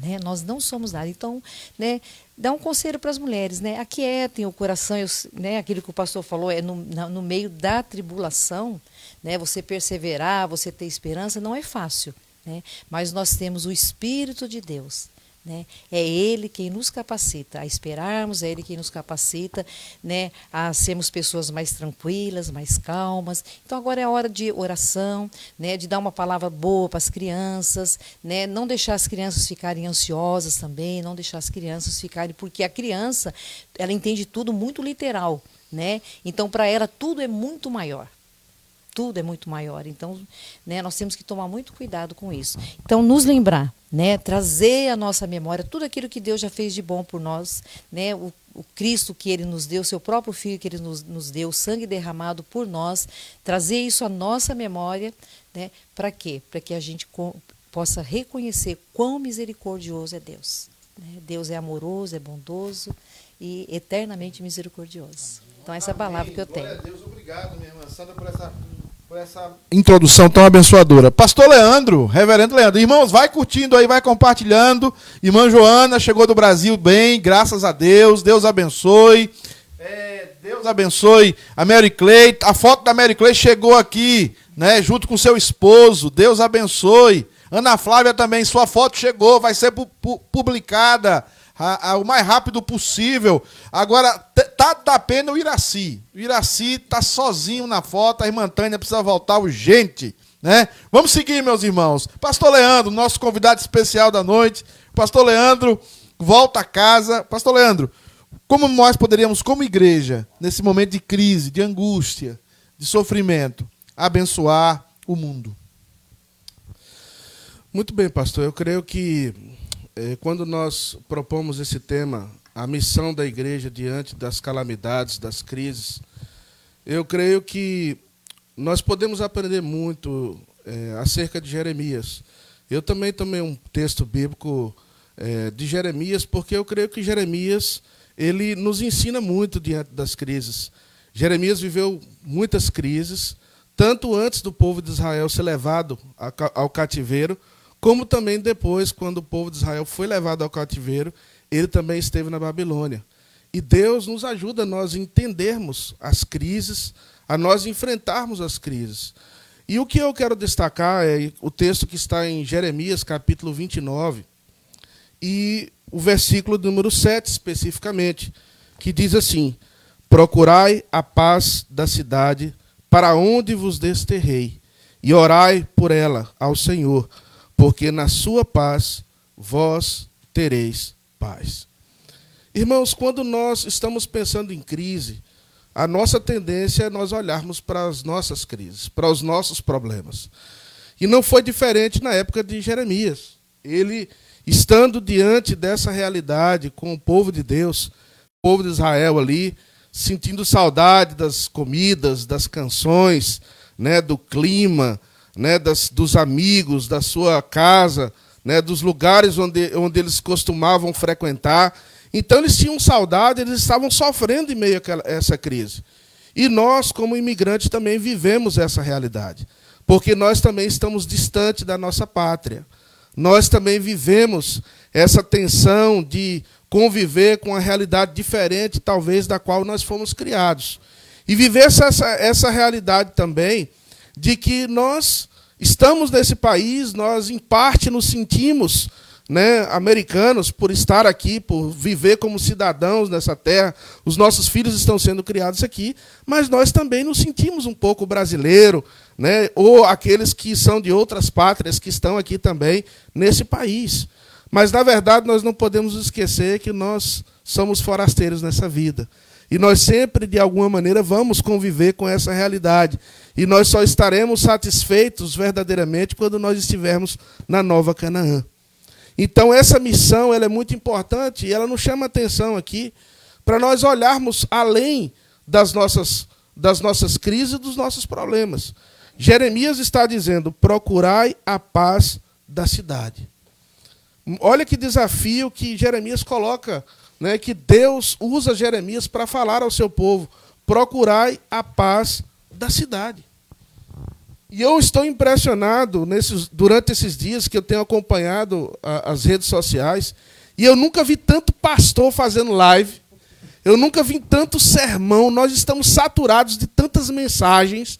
[SPEAKER 7] Né? Nós não somos nada. Então, né, dá um conselho para as mulheres, né? Aquietem o coração, né? Aquilo que o pastor falou é no, no meio da tribulação, né? Você perseverar, você ter esperança não é fácil, né? Mas nós temos o Espírito de Deus né? É Ele quem nos capacita a esperarmos, é Ele quem nos capacita né, a sermos pessoas mais tranquilas, mais calmas. Então agora é hora de oração, né, de dar uma palavra boa para as crianças, né, não deixar as crianças ficarem ansiosas também, não deixar as crianças ficarem, porque a criança ela entende tudo muito literal. Né? Então, para ela, tudo é muito maior tudo é muito maior. Então, né, nós temos que tomar muito cuidado com isso. Então, nos lembrar, né, trazer à nossa memória tudo aquilo que Deus já fez de bom por nós, né, o, o Cristo que Ele nos deu, seu próprio Filho que Ele nos, nos deu, o sangue derramado por nós, trazer isso à nossa memória, né, para quê? Para que a gente possa reconhecer quão misericordioso é Deus. Né? Deus é amoroso, é bondoso e eternamente misericordioso. Então, essa é a palavra que eu tenho. Glória a Deus, obrigado, minha irmã Sandra, por essa por essa introdução tão abençoadora. Pastor Leandro, Reverendo Leandro, irmãos, vai curtindo aí, vai compartilhando. Irmã Joana chegou do Brasil bem, graças a Deus, Deus abençoe. É, Deus abençoe a Mary Clay. A foto da Mary Clay chegou aqui, né, junto com seu esposo. Deus abençoe. Ana Flávia também, sua foto chegou, vai ser pu publicada a, a, o mais rápido possível. Agora, tá da pena o Iraci. O Iraci tá sozinho na foto, a irmã Tânia precisa voltar urgente. Né? Vamos seguir, meus irmãos. Pastor Leandro, nosso convidado especial da noite. Pastor Leandro,
[SPEAKER 1] volta a casa. Pastor Leandro, como nós poderíamos, como igreja, nesse momento de crise, de angústia, de sofrimento, abençoar o mundo?
[SPEAKER 2] Muito bem, pastor. Eu creio que quando nós propomos esse tema, a missão da igreja diante das calamidades, das crises, eu creio que nós podemos aprender muito eh, acerca de Jeremias. Eu também tomei um texto bíblico eh, de Jeremias, porque eu creio que Jeremias ele nos ensina muito diante das crises. Jeremias viveu muitas crises, tanto antes do povo de Israel ser levado ao cativeiro, como também depois, quando o povo de Israel foi levado ao cativeiro, ele também esteve na Babilônia. E Deus nos ajuda a nós entendermos as crises, a nós enfrentarmos as crises. E o que eu quero destacar é o texto que está em Jeremias, capítulo 29, e o versículo número 7, especificamente, que diz assim: Procurai a paz da cidade, para onde vos desterrei, e orai por ela ao Senhor porque na sua paz vós tereis paz. Irmãos, quando nós estamos pensando em crise, a nossa tendência é nós olharmos para as nossas crises, para os nossos problemas. E não foi diferente na época de Jeremias. Ele, estando diante dessa realidade com o povo de Deus, o povo de Israel ali, sentindo saudade das comidas, das canções, né, do clima, né, das, dos amigos, da sua casa, né, dos lugares onde, onde eles costumavam frequentar. Então eles tinham saudade, eles estavam sofrendo em meio a essa crise. E nós, como imigrantes, também vivemos essa realidade, porque nós também estamos distante da nossa pátria. Nós também vivemos essa tensão de conviver com uma realidade diferente, talvez, da qual nós fomos criados. E viver essa, essa realidade também de que nós estamos nesse país, nós em parte nos sentimos né, americanos por estar aqui, por viver como cidadãos nessa terra. Os nossos filhos estão sendo criados aqui, mas nós também nos sentimos um pouco brasileiro, né, ou aqueles que são de outras pátrias que estão aqui também nesse país. Mas na verdade nós não podemos esquecer que nós somos forasteiros nessa vida. E nós sempre, de alguma maneira, vamos conviver com essa realidade. E nós só estaremos satisfeitos verdadeiramente quando nós estivermos na nova Canaã. Então, essa missão ela é muito importante e ela nos chama atenção aqui para nós olharmos além das nossas, das nossas crises e dos nossos problemas. Jeremias está dizendo: procurai a paz da cidade. Olha que desafio que Jeremias coloca né, que Deus usa Jeremias para falar ao seu povo: procurai a paz da cidade. E eu estou impressionado nesses, durante esses dias que eu tenho acompanhado a, as redes sociais, e eu nunca vi tanto pastor fazendo live, eu nunca vi tanto sermão, nós estamos saturados de tantas mensagens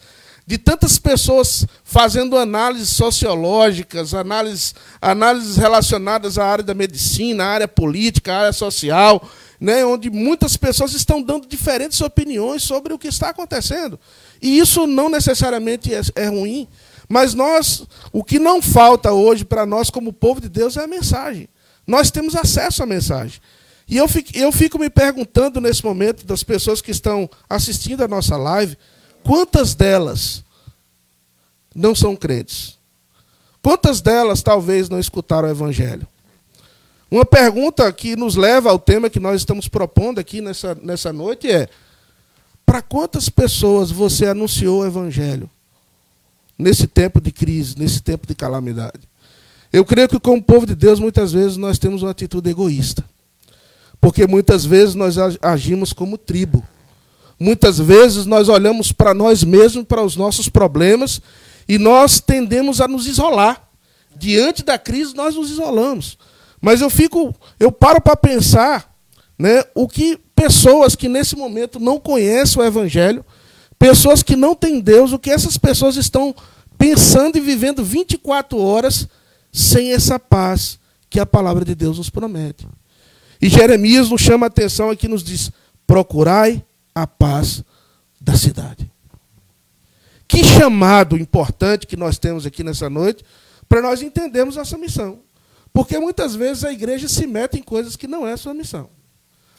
[SPEAKER 2] de tantas pessoas fazendo análises sociológicas, análises, análises relacionadas à área da medicina, à área política, à área social, né, onde muitas pessoas estão dando diferentes opiniões sobre o que está acontecendo. E isso não necessariamente é, é ruim, mas nós, o que não falta hoje para nós como povo de Deus é a mensagem. Nós temos acesso à mensagem. E eu fico, eu fico me perguntando nesse momento das pessoas que estão assistindo a nossa live, Quantas delas não são crentes? Quantas delas talvez não escutaram o Evangelho? Uma pergunta que nos leva ao tema que nós estamos propondo aqui nessa, nessa noite é: para quantas pessoas você anunciou o Evangelho nesse tempo de crise, nesse tempo de calamidade? Eu creio que, como povo de Deus, muitas vezes nós temos uma atitude egoísta. Porque muitas vezes nós agimos como tribo. Muitas vezes nós olhamos para nós mesmos, para os nossos problemas, e nós tendemos a nos isolar. Diante da crise, nós nos isolamos. Mas eu fico, eu paro para pensar, né, o que pessoas que nesse momento não conhecem o evangelho, pessoas que não têm Deus, o que essas pessoas estão pensando e vivendo 24 horas sem essa paz que a palavra de Deus nos promete. E Jeremias nos chama a atenção aqui nos diz: procurai a paz da cidade. Que chamado importante que nós temos aqui nessa noite para nós entendermos essa missão. Porque muitas vezes a igreja se mete em coisas que não é sua missão.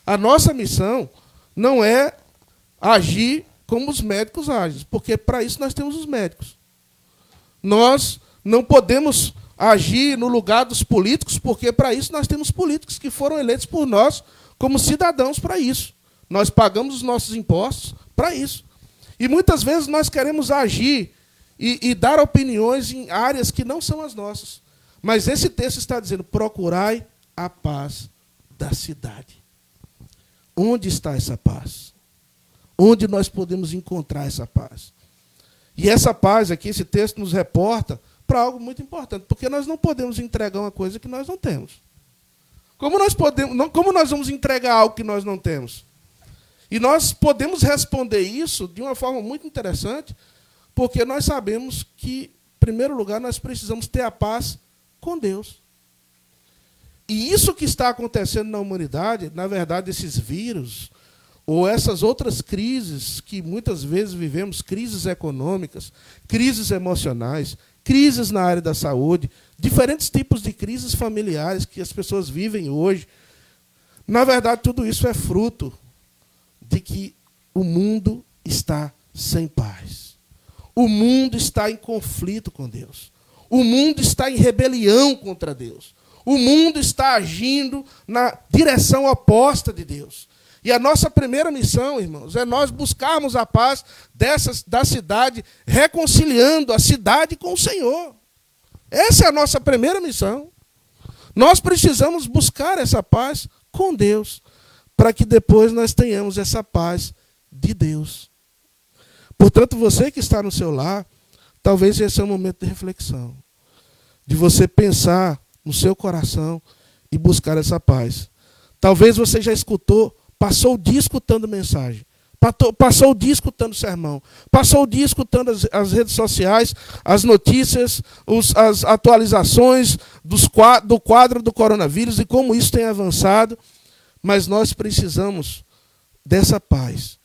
[SPEAKER 2] A nossa missão não é agir como os médicos agem, porque para isso nós temos os médicos. Nós não podemos agir no lugar dos políticos, porque para isso nós temos políticos que foram eleitos por nós como cidadãos para isso. Nós pagamos os nossos impostos para isso. E muitas vezes nós queremos agir e, e, dar opiniões em áreas que não são as nossas. Mas esse texto está dizendo: procurai a paz da cidade. Onde está essa paz? Onde nós podemos encontrar essa paz? E essa paz aqui, esse texto nos reporta para algo muito importante, porque nós não podemos entregar uma coisa que nós não temos. Como nós podemos, como nós vamos entregar algo que nós não temos? E nós podemos responder isso de uma forma muito interessante, porque nós sabemos que, em primeiro lugar, nós precisamos ter a paz com Deus. E isso que está acontecendo na humanidade, na verdade, esses vírus, ou essas outras crises que muitas vezes vivemos crises econômicas, crises emocionais, crises na área da saúde, diferentes tipos de crises familiares que as pessoas vivem hoje. Na verdade, tudo isso é fruto de que o mundo está sem paz. O mundo está em conflito com Deus. O mundo está em rebelião contra Deus. O mundo está agindo na direção oposta de Deus. E a nossa primeira missão, irmãos, é nós buscarmos a paz dessa, da cidade, reconciliando a cidade com o Senhor. Essa é a nossa primeira missão. Nós precisamos buscar essa paz com Deus para que depois nós tenhamos essa paz de Deus. Portanto, você que está no seu lar, talvez esse é um momento de reflexão, de você pensar no seu coração e buscar essa paz. Talvez você já escutou, passou o dia escutando mensagem, passou o dia escutando sermão, passou o dia escutando as, as redes sociais, as notícias, os, as atualizações dos, do quadro do coronavírus e como isso tem avançado. Mas nós precisamos dessa paz.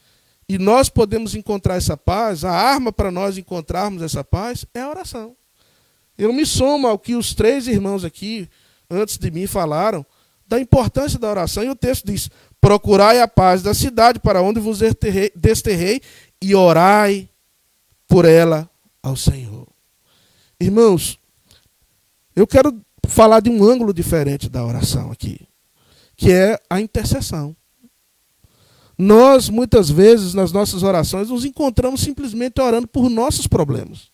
[SPEAKER 2] E nós podemos encontrar essa paz, a arma para nós encontrarmos essa paz é a oração. Eu me somo ao que os três irmãos aqui, antes de mim, falaram, da importância da oração. E o texto diz: Procurai a paz da cidade para onde vos desterrei e orai por ela ao Senhor. Irmãos, eu quero falar de um ângulo diferente da oração aqui que é a intercessão. Nós, muitas vezes, nas nossas orações, nos encontramos simplesmente orando por nossos problemas.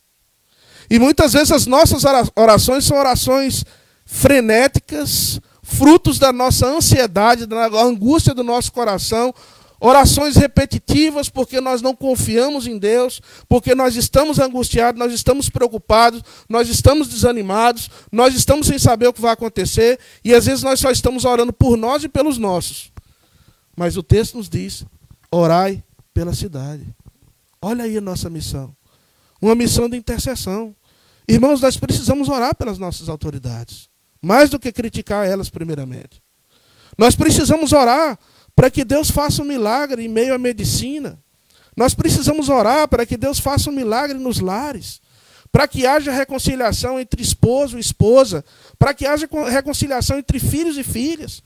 [SPEAKER 2] E muitas vezes as nossas orações são orações frenéticas, frutos da nossa ansiedade, da angústia do nosso coração, orações repetitivas porque nós não confiamos em Deus, porque nós estamos angustiados, nós estamos preocupados, nós estamos desanimados, nós estamos sem saber o que vai acontecer e às vezes nós só estamos orando por nós e pelos nossos. Mas o texto nos diz: orai pela cidade. Olha aí a nossa missão. Uma missão de intercessão. Irmãos, nós precisamos orar pelas nossas autoridades, mais do que criticar elas primeiramente. Nós precisamos orar para que Deus faça um milagre em meio à medicina. Nós precisamos orar para que Deus faça um milagre nos lares, para que haja reconciliação entre esposo e esposa, para que haja reconciliação entre filhos e filhas.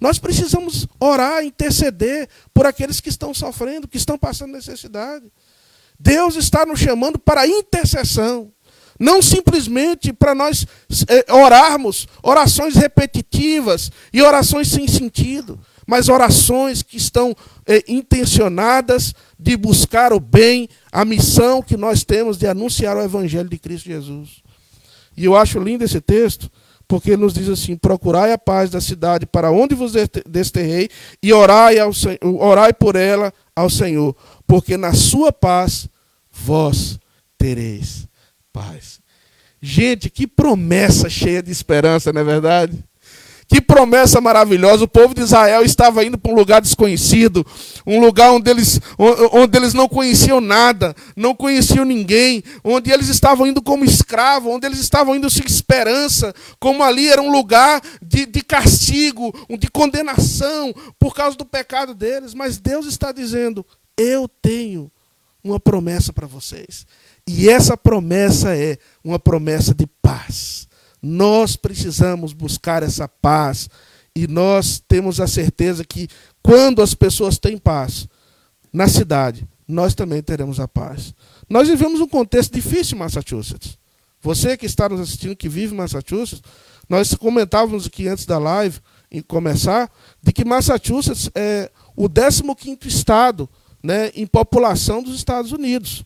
[SPEAKER 2] Nós precisamos orar, interceder por aqueles que estão sofrendo, que estão passando necessidade. Deus está nos chamando para intercessão. Não simplesmente para nós eh, orarmos orações repetitivas e orações sem sentido mas orações que estão eh, intencionadas de buscar o bem, a missão que nós temos de anunciar o Evangelho de Cristo Jesus. E eu acho lindo esse texto, porque ele nos diz assim: procurai a paz da cidade para onde vos desterrei, e orai, ao, orai por ela ao Senhor, porque na sua paz vós tereis paz. Gente, que promessa cheia de esperança, não é verdade? Que promessa maravilhosa! O povo de Israel estava indo para um lugar desconhecido, um lugar onde eles, onde eles não conheciam nada, não conheciam ninguém, onde eles estavam indo como escravo, onde eles estavam indo sem esperança, como ali era um lugar de, de castigo, de condenação por causa do pecado deles. Mas Deus está dizendo: Eu tenho uma promessa para vocês. E essa promessa é uma promessa de paz Nós precisamos buscar essa paz e nós temos a certeza que quando as pessoas têm paz na cidade, nós também teremos a paz. Nós vivemos um contexto difícil em Massachusetts. Você que está nos assistindo, que vive em Massachusetts, nós comentávamos aqui antes da live, em começar, de que Massachusetts é o 15º estado né, em população dos Estados Unidos.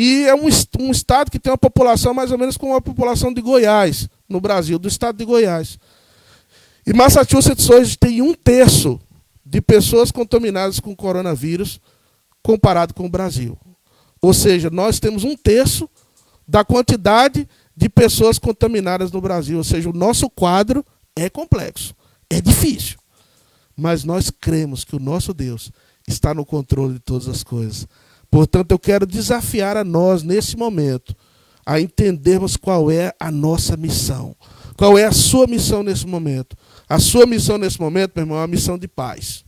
[SPEAKER 2] E é um, um estado que tem uma população mais ou menos como a população de Goiás, no Brasil, do estado de Goiás. E Massachusetts hoje tem um terço de pessoas contaminadas com coronavírus comparado com o Brasil. Ou seja, nós temos um terço da quantidade de pessoas contaminadas no Brasil. Ou seja, o nosso quadro é complexo, é difícil. Mas nós cremos que o nosso Deus está no controle de todas as coisas. Portanto, eu quero desafiar a nós, nesse momento, a entendermos qual é a nossa missão. Qual é a sua missão nesse momento? A sua missão nesse momento, meu irmão, é a missão de paz.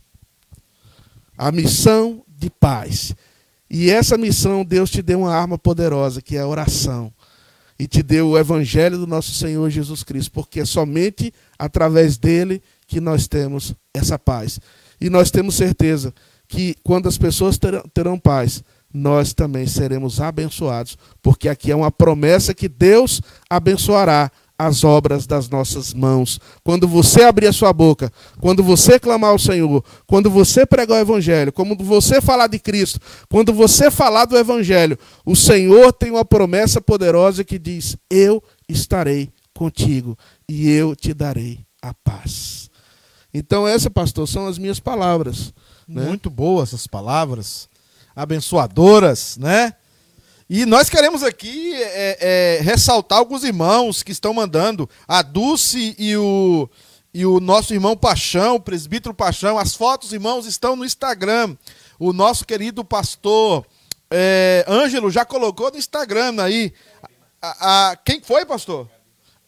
[SPEAKER 2] A missão de paz. E essa missão, Deus te deu uma arma poderosa, que é a oração. E te deu o evangelho do nosso Senhor Jesus Cristo, porque é somente através dele que nós temos essa paz. E nós temos certeza que quando as pessoas terão, terão paz, nós também seremos abençoados, porque aqui é uma promessa que Deus abençoará as obras das nossas mãos. Quando você abrir a sua boca, quando você clamar ao Senhor, quando você pregar o Evangelho, quando você falar de Cristo, quando você falar do Evangelho, o Senhor tem uma promessa poderosa que diz: Eu estarei contigo e eu te darei a paz. Então, essa, pastor, são as minhas palavras.
[SPEAKER 1] Né? Muito boas essas palavras, abençoadoras, né? E nós queremos aqui é, é, ressaltar alguns irmãos que estão mandando. A Dulce e o, e o nosso irmão Paixão, o presbítero Paixão. As fotos, irmãos, estão no Instagram. O nosso querido pastor é, Ângelo já colocou no Instagram aí. A, a, quem foi, pastor?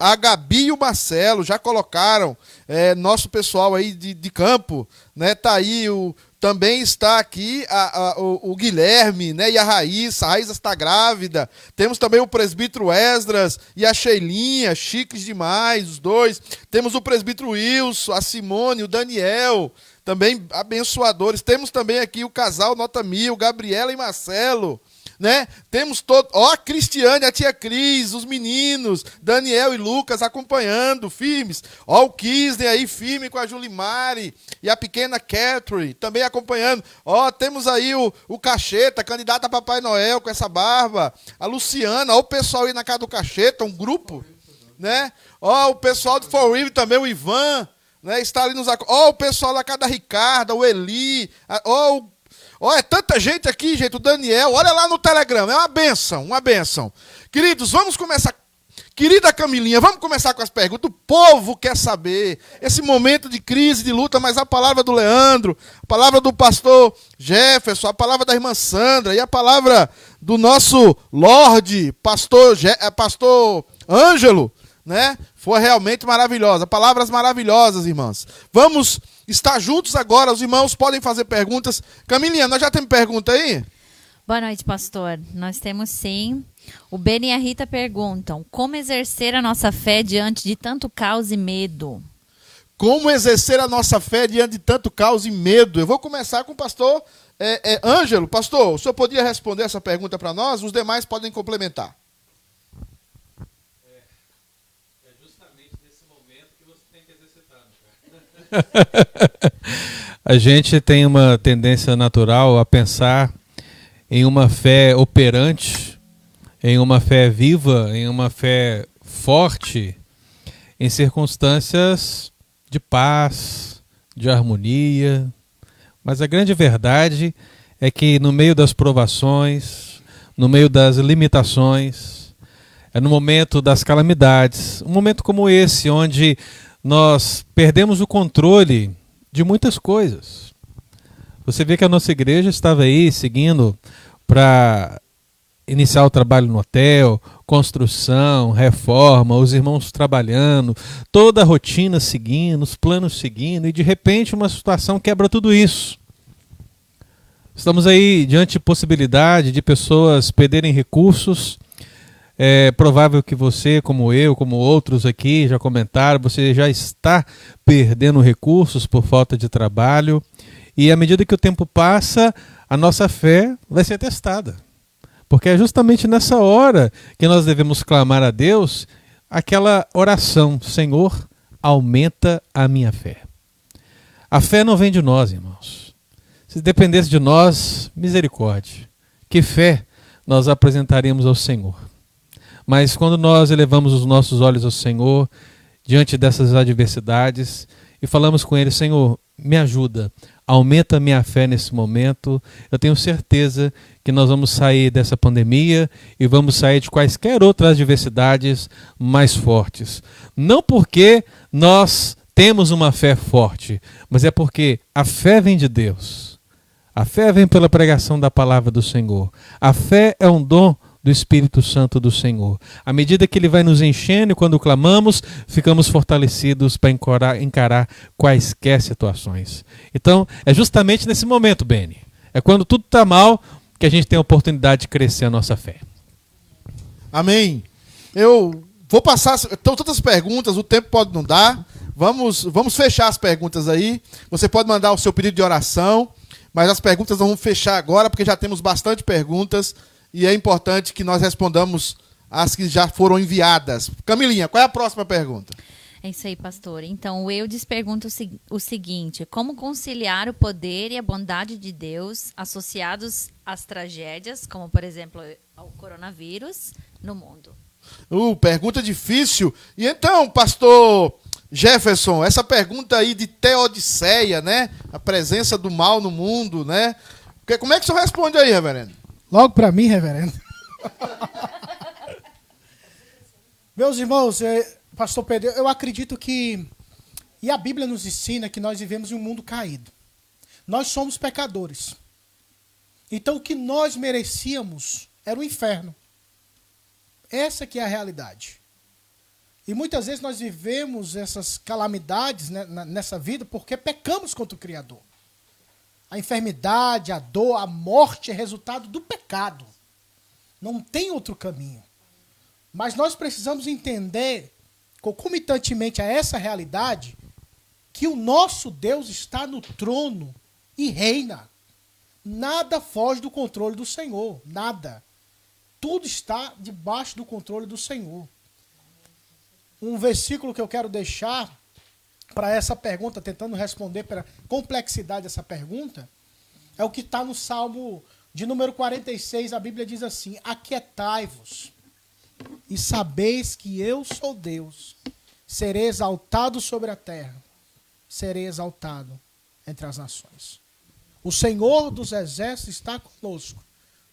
[SPEAKER 1] A Gabi e o Marcelo já colocaram. É, nosso pessoal aí de, de campo, né? Tá aí o, também está aqui a, a, o, o, Guilherme né, e a Raíssa. A Raíssa está grávida. Temos também o presbítero Esdras e a Sheilinha, chiques demais, os dois. Temos o presbítero Wilson, a Simone, o Daniel, também abençoadores. Temos também aqui o casal Nota Mil, Gabriela e Marcelo né? Temos todo, ó, a Cristiane, a tia Cris, os meninos, Daniel e Lucas acompanhando, firmes. Ó, o Kisney aí firme com a Julimari e a pequena Catherine também acompanhando. Ó, temos aí o, o Cacheta, candidata a Papai Noel com essa barba. A Luciana, ó, o pessoal aí na casa do Cacheta, um grupo, né? Ó, o pessoal do For Real também, o Ivan, né? Está ali nos. Ó, o pessoal da casa da Ricarda, o Eli, ó, o Olha, é tanta gente aqui, gente. O Daniel, olha lá no Telegram. É uma benção, uma benção. Queridos, vamos começar. Querida Camilinha, vamos começar com as perguntas. O povo quer saber esse momento de crise, de luta, mas a palavra do Leandro, a palavra do pastor Jefferson, a palavra da irmã Sandra e a palavra do nosso Lorde, pastor, Je eh, pastor Ângelo, né? Foi realmente maravilhosa. Palavras maravilhosas, irmãs. Vamos estar juntos agora. Os irmãos podem fazer perguntas. Camilinha, nós já temos pergunta aí?
[SPEAKER 8] Boa noite, pastor. Nós temos sim. O Beni e a Rita perguntam: como exercer a nossa fé diante de tanto caos e medo?
[SPEAKER 1] Como exercer a nossa fé diante de tanto caos e medo? Eu vou começar com o pastor é, é, Ângelo. Pastor, o senhor poderia responder essa pergunta para nós? Os demais podem complementar.
[SPEAKER 4] a gente tem uma tendência natural a pensar em uma fé operante, em uma fé viva, em uma fé forte, em circunstâncias de paz, de harmonia. Mas a grande verdade é que no meio das provações, no meio das limitações, é no momento das calamidades, um momento como esse, onde nós perdemos o controle de muitas coisas. Você vê que a nossa igreja estava aí seguindo para iniciar o trabalho no hotel, construção, reforma, os irmãos trabalhando, toda a rotina seguindo, os planos seguindo, e de repente uma situação quebra tudo isso. Estamos aí diante de possibilidade de pessoas perderem recursos, É provável que você, como eu, como outros aqui já comentaram, você já está perdendo recursos por falta de trabalho. E à medida que o tempo passa, a nossa fé vai ser testada. Porque é justamente nessa hora que nós devemos clamar a Deus aquela oração: Senhor, aumenta a minha fé. A fé não vem de nós, irmãos. Se dependesse de nós, misericórdia. Que fé nós apresentaremos ao Senhor. Mas quando nós elevamos os nossos olhos ao Senhor, diante dessas adversidades, e falamos com Ele: Senhor, me ajuda, aumenta a minha fé nesse momento. Eu tenho certeza que nós vamos sair dessa pandemia e vamos sair de quaisquer outras adversidades mais fortes. Não porque nós temos uma fé forte, mas é porque a fé vem de Deus. A fé vem pela pregação da palavra do Senhor. A fé é um dom do Espírito Santo do Senhor. À medida que ele vai nos enchendo, quando clamamos, ficamos fortalecidos para encarar, encarar quaisquer situações. Então, é justamente nesse momento, Beni. É quando tudo está mal que a gente tem a oportunidade de crescer a nossa fé.
[SPEAKER 1] Amém. Eu vou passar. Estão todas as perguntas, o tempo pode não dar. Vamos, vamos fechar as perguntas aí. Você pode mandar o seu pedido de oração, mas as perguntas vamos fechar agora, porque já temos bastante perguntas e é importante que nós respondamos as que já foram enviadas. Camilinha, qual é a próxima pergunta?
[SPEAKER 8] É isso aí, pastor. Então, o Eudes pergunta o, seguinte: como conciliar o poder e a bondade de Deus associados às tragédias, como, por exemplo, ao coronavírus, no mundo?
[SPEAKER 1] Uh, pergunta difícil. E então, pastor Jefferson, essa pergunta aí de teodiceia, né? A presença do mal no mundo, né? Como é que o senhor responde aí, reverendo?
[SPEAKER 5] Logo para mim, reverendo. Meus irmãos, é, pastor Pedro, eu acredito que. E a Bíblia nos ensina que nós vivemos em um mundo caído. Nós somos pecadores. Então o que nós merecíamos era o inferno. Essa que é a realidade. E muitas vezes nós vivemos essas calamidades né, nessa vida porque pecamos contra o Criador. A enfermidade, a dor, a morte é resultado do pecado. Não tem outro caminho. Mas nós precisamos entender, concomitantemente a essa realidade, que o nosso Deus está no trono e reina. Nada foge do controle do Senhor. Nada. Tudo está debaixo do controle do Senhor. Um versículo que eu quero deixar para essa pergunta, tentando responder para complexidade dessa pergunta, é o que está no Salmo de número 46. A Bíblia diz assim: Aquietai-vos e sabeis que eu sou Deus, serei exaltado sobre a terra, serei exaltado entre as nações. O Senhor dos exércitos está conosco,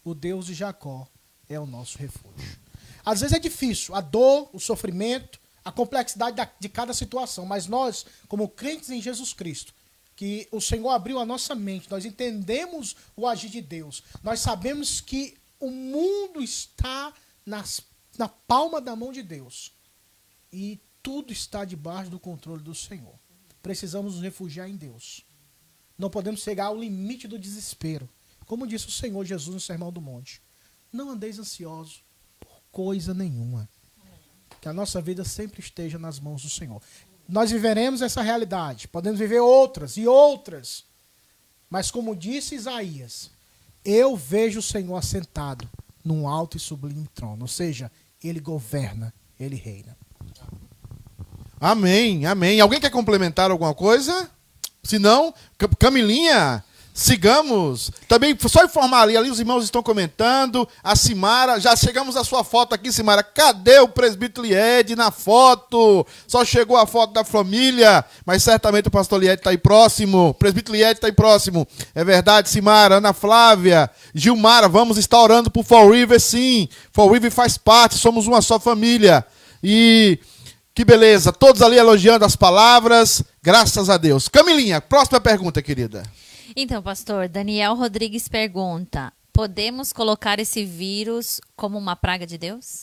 [SPEAKER 5] o Deus de Jacó é o nosso refúgio. Às vezes é difícil, a dor, o sofrimento, a complexidade de cada situação, mas nós, como crentes em Jesus Cristo, que o Senhor abriu a nossa mente, nós entendemos o agir de Deus, nós sabemos que o mundo está nas, na palma da mão de Deus e tudo está debaixo do controle do Senhor. Precisamos nos refugiar em Deus. Não podemos chegar ao limite do desespero. Como disse o Senhor Jesus no Sermão do Monte: Não andeis ansiosos por coisa nenhuma que a nossa vida sempre esteja nas mãos do Senhor. Nós viveremos essa realidade, podemos viver outras e outras. Mas como disse Isaías, eu vejo o Senhor assentado num alto e sublime trono, ou seja, ele governa, ele reina.
[SPEAKER 1] Amém, amém. Alguém quer complementar alguma coisa? Se não, Camilinha, Sigamos. Também, só informar ali, ali os irmãos estão comentando. A Simara, já chegamos à sua foto aqui, Simara. Cadê o presbítero Lied na foto? Só chegou a foto da família, mas certamente o pastor Lied está aí próximo. O presbítero Lied está aí próximo. É verdade, Simara, Ana Flávia, Gilmara, vamos estar orando por Fall River, sim. Fall River faz parte, somos uma só família. E que beleza, todos ali elogiando as palavras, graças a Deus. Camilinha, próxima pergunta, querida.
[SPEAKER 8] Então, pastor, Daniel Rodrigues pergunta: podemos colocar esse vírus como uma praga de Deus?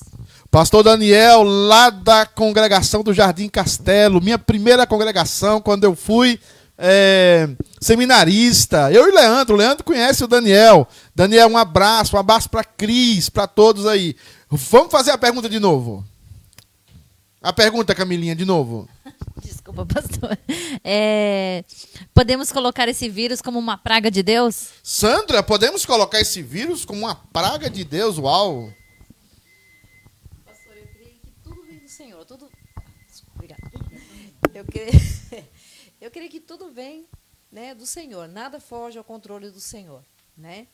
[SPEAKER 1] Pastor Daniel, lá da congregação do Jardim Castelo, minha primeira congregação, quando eu fui é, seminarista. Eu e Leandro, o Leandro conhece o Daniel. Daniel, um abraço, um abraço para Cris, para todos aí. Vamos fazer a pergunta de novo. A pergunta, Camilinha, de novo.
[SPEAKER 8] Desculpa, pastor. É, podemos colocar esse vírus como uma praga de Deus?
[SPEAKER 1] Sandra, podemos colocar esse vírus como uma praga de Deus? Uau!
[SPEAKER 7] Pastor, eu creio que tudo vem do Senhor. Tudo... Desculpa, obrigada. Eu creio, eu creio que tudo vem né, do Senhor. Nada foge ao controle do Senhor. Né?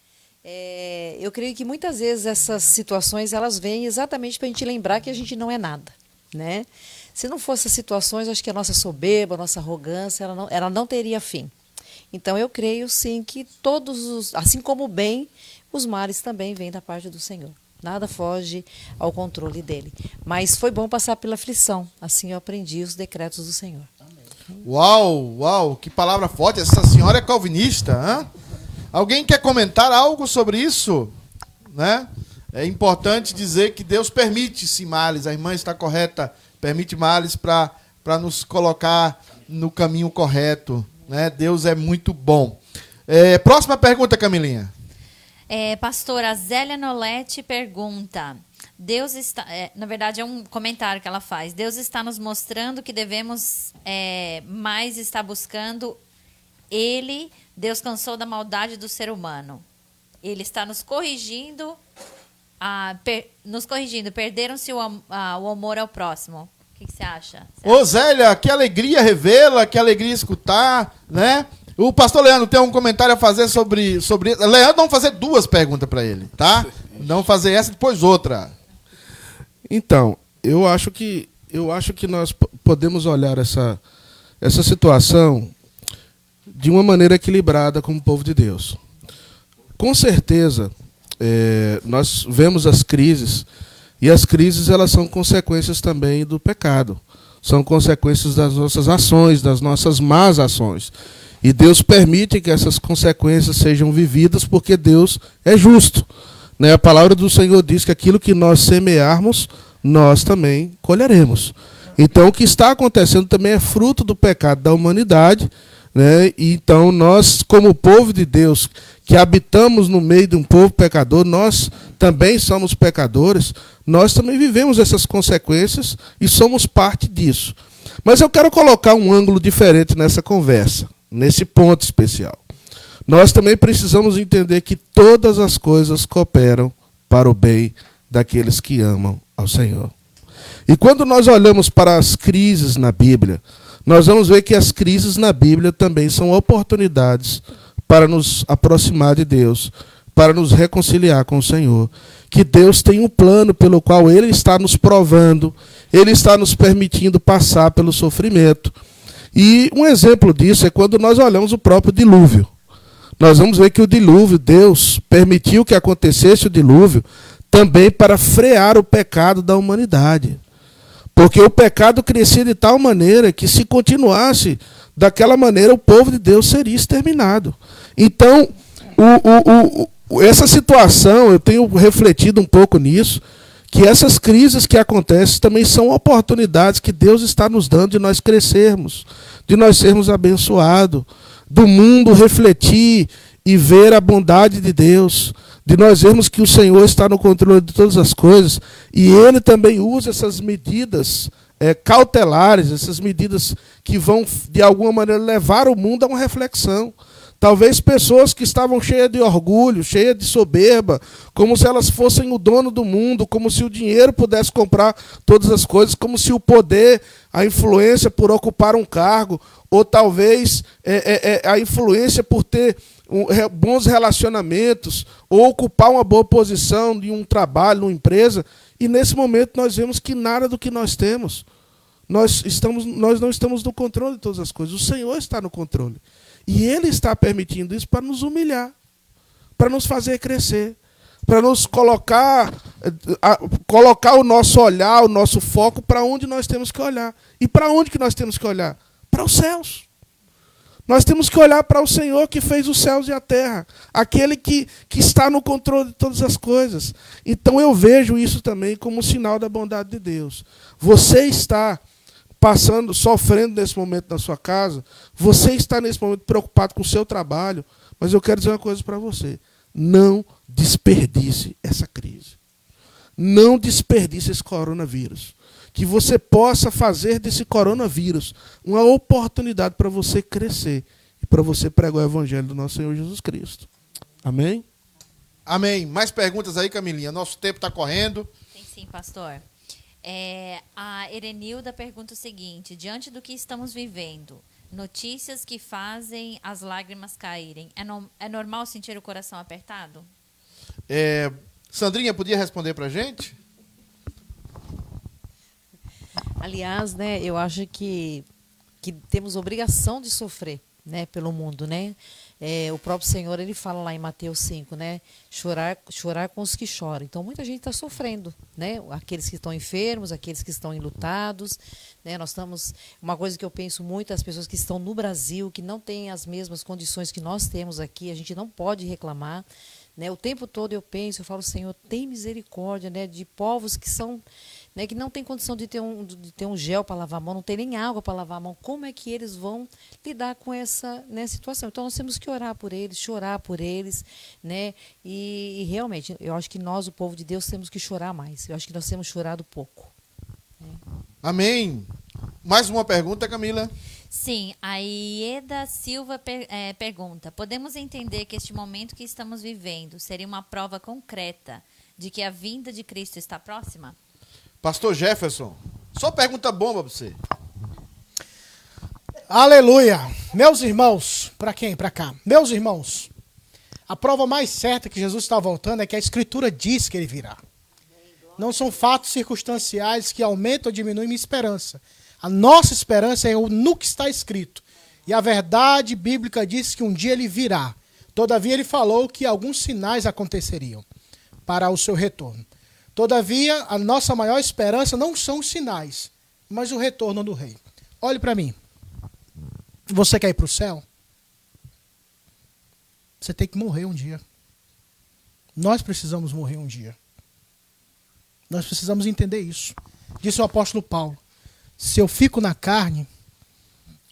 [SPEAKER 7] É, eu creio que muitas vezes essas situações elas vêm exatamente para a gente lembrar que a gente não é nada. Né? Se não fossem situações, acho que a nossa soberba, a nossa arrogância, ela não, ela não teria fim. Então eu creio sim que todos os, assim como o bem, os males também vêm da parte do Senhor. Nada foge ao controle dele. Mas foi bom passar pela aflição. Assim eu aprendi os decretos do Senhor.
[SPEAKER 1] Uau, uau, que palavra forte. Essa senhora é calvinista, hã? Alguém quer comentar algo sobre isso? Né? É importante dizer que Deus permite sim males. A irmã está correta, permite males para nos colocar no caminho correto. Né? Deus é muito bom. É, próxima pergunta, Camilinha.
[SPEAKER 8] É, pastora Zélia Nolete pergunta: Deus está. é, na verdade, é um comentário que ela faz. Deus está nos mostrando que devemos é, mais estar buscando Ele. Deus cansou da maldade do ser humano. Ele está nos corrigindo, a, per- nos corrigindo. Perderam-se o, am- a- o amor ao próximo. O que, que você acha?
[SPEAKER 1] Ô, Zélia, que alegria revê-la, que alegria escutar, né? O pastor Leandro tem um comentário a fazer sobre. sobre... Leandro, vamos fazer duas perguntas para ele, tá? Vamos fazer essa e depois outra.
[SPEAKER 2] Então, eu acho que eu acho que nós po- podemos olhar essa essa situação de uma maneira equilibrada como povo de Deus. Com certeza, eh, nós vemos as crises e as crises elas são consequências também do pecado, são consequências das nossas ações, das nossas más ações. E Deus permite que essas consequências sejam vividas porque Deus é justo. Né? A palavra do Senhor diz que aquilo que nós semearmos, nós também colheremos. Então, o que está acontecendo também é fruto do pecado da humanidade. Né? Então, nós, como povo de Deus, que habitamos no meio de um povo pecador, nós também somos pecadores, nós também vivemos essas consequências e somos parte disso. Mas eu quero colocar um ângulo diferente nessa conversa, nesse ponto especial. Nós também precisamos entender que todas as coisas cooperam para o bem daqueles que amam ao Senhor. E quando nós olhamos para as crises na Bíblia, nós vamos ver que as crises na Bíblia também são oportunidades para nos aproximar de Deus, para nos reconciliar com o Senhor. Que Deus tem um plano pelo qual Ele está nos provando, Ele está nos permitindo passar pelo sofrimento. E um exemplo disso é quando nós olhamos o próprio dilúvio. Nós vamos ver que o dilúvio, Deus permitiu que acontecesse o dilúvio também para frear o pecado da humanidade. Porque o pecado crescia de tal maneira que, se continuasse daquela maneira, o povo de Deus seria exterminado. Então, o, o, o, essa situação, eu tenho refletido um pouco nisso, que essas crises que acontecem também são oportunidades que Deus está nos dando de nós crescermos, de nós sermos abençoados, do mundo refletir e ver a bondade de Deus, de nós vermos que o Senhor está no controle de todas as coisas e Ele também usa essas medidas é, cautelares, essas medidas que vão, de alguma maneira, levar o mundo a uma reflexão. Talvez pessoas que estavam cheias de orgulho, cheias de soberba, como se elas fossem o dono do mundo, como se o dinheiro pudesse comprar todas as coisas, como se o poder, a influência por ocupar um cargo, ou talvez é, é, é, a influência por ter bons relacionamentos, ou ocupar uma boa posição de um trabalho, numa empresa, e nesse momento nós vemos que nada do que nós temos, nós, estamos, nós não estamos no controle de todas as coisas, o Senhor está no controle. E Ele está permitindo isso para nos humilhar, para nos fazer crescer, para nos colocar, a, colocar o nosso olhar, o nosso foco para onde nós temos que olhar. E para onde que nós temos que olhar? Para os céus. Nós temos que olhar para o Senhor que fez os céus e a terra, aquele que, que está no controle de todas as coisas. Então eu vejo isso também como um sinal da bondade de Deus. Você está passando, sofrendo nesse momento na sua casa, você está nesse momento preocupado com o seu trabalho, mas eu quero dizer uma coisa para você: não desperdice essa crise. Não desperdice esse coronavírus. Que você possa fazer desse coronavírus uma oportunidade para você crescer e para você pregar o evangelho do nosso Senhor Jesus Cristo. Amém?
[SPEAKER 1] Amém. Mais perguntas aí, Camilinha? Nosso tempo está correndo.
[SPEAKER 8] Tem sim, pastor. É, a Erenilda pergunta o seguinte: diante do que estamos vivendo, notícias que fazem as lágrimas caírem, é, no, é normal sentir o coração apertado?
[SPEAKER 1] É, Sandrinha, podia responder para gente?
[SPEAKER 7] Aliás, né, eu acho que, que temos obrigação de sofrer né, pelo mundo, né? É, o próprio Senhor ele fala lá em Mateus 5, né? Chorar, chorar com os que choram. Então muita gente está sofrendo, né? Aqueles que estão enfermos, aqueles que estão enlutados, né? Nós estamos uma coisa que eu penso muito as pessoas que estão no Brasil que não têm as mesmas condições que nós temos aqui, a gente não pode reclamar. Né? O tempo todo eu penso, eu falo, Senhor, tem misericórdia né? de povos que são né, que não tem condição de ter um, de ter um gel para lavar a mão, não tem nem água para lavar a mão. Como é que eles vão lidar com essa né, situação? Então nós temos que orar por eles, chorar por eles, né? E, e, realmente, eu acho que nós, o povo de Deus, temos que chorar mais. Eu acho que nós temos chorado pouco.
[SPEAKER 1] Né? Amém. Mais uma pergunta, Camila.
[SPEAKER 8] Sim, a Ieda Silva per, é, pergunta: podemos entender que este momento que estamos vivendo seria uma prova concreta de que a vinda de Cristo está próxima?
[SPEAKER 1] Pastor Jefferson, só pergunta bomba para você.
[SPEAKER 5] Aleluia. Meus irmãos, para quem? Para cá. Meus irmãos, a prova mais certa que Jesus está voltando é que a Escritura diz que ele virá. Não são fatos circunstanciais que aumentam ou diminuem minha esperança. A nossa esperança é no que está escrito. E a verdade bíblica diz que um dia ele virá. Todavia, ele falou que alguns sinais aconteceriam para o seu retorno. Todavia, a nossa maior esperança não são os sinais, mas o retorno do rei. Olhe para mim. Você quer ir para o céu? Você tem que morrer um dia. Nós precisamos morrer um dia. Nós precisamos entender isso. Disse o apóstolo Paulo: se eu fico na carne,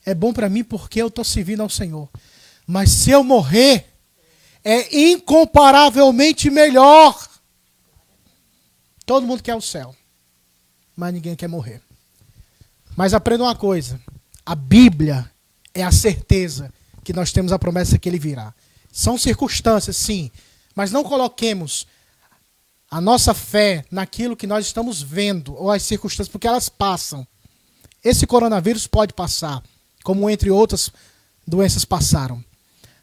[SPEAKER 5] é bom para mim porque eu estou servindo ao Senhor. Mas se eu morrer, é incomparavelmente melhor. Todo mundo quer o céu, mas ninguém quer morrer. Mas aprenda uma coisa: a Bíblia é a certeza que nós temos a promessa que ele virá. São circunstâncias, sim, mas não coloquemos a nossa fé naquilo que nós estamos vendo ou as circunstâncias, porque elas passam. Esse coronavírus pode passar, como entre outras doenças passaram.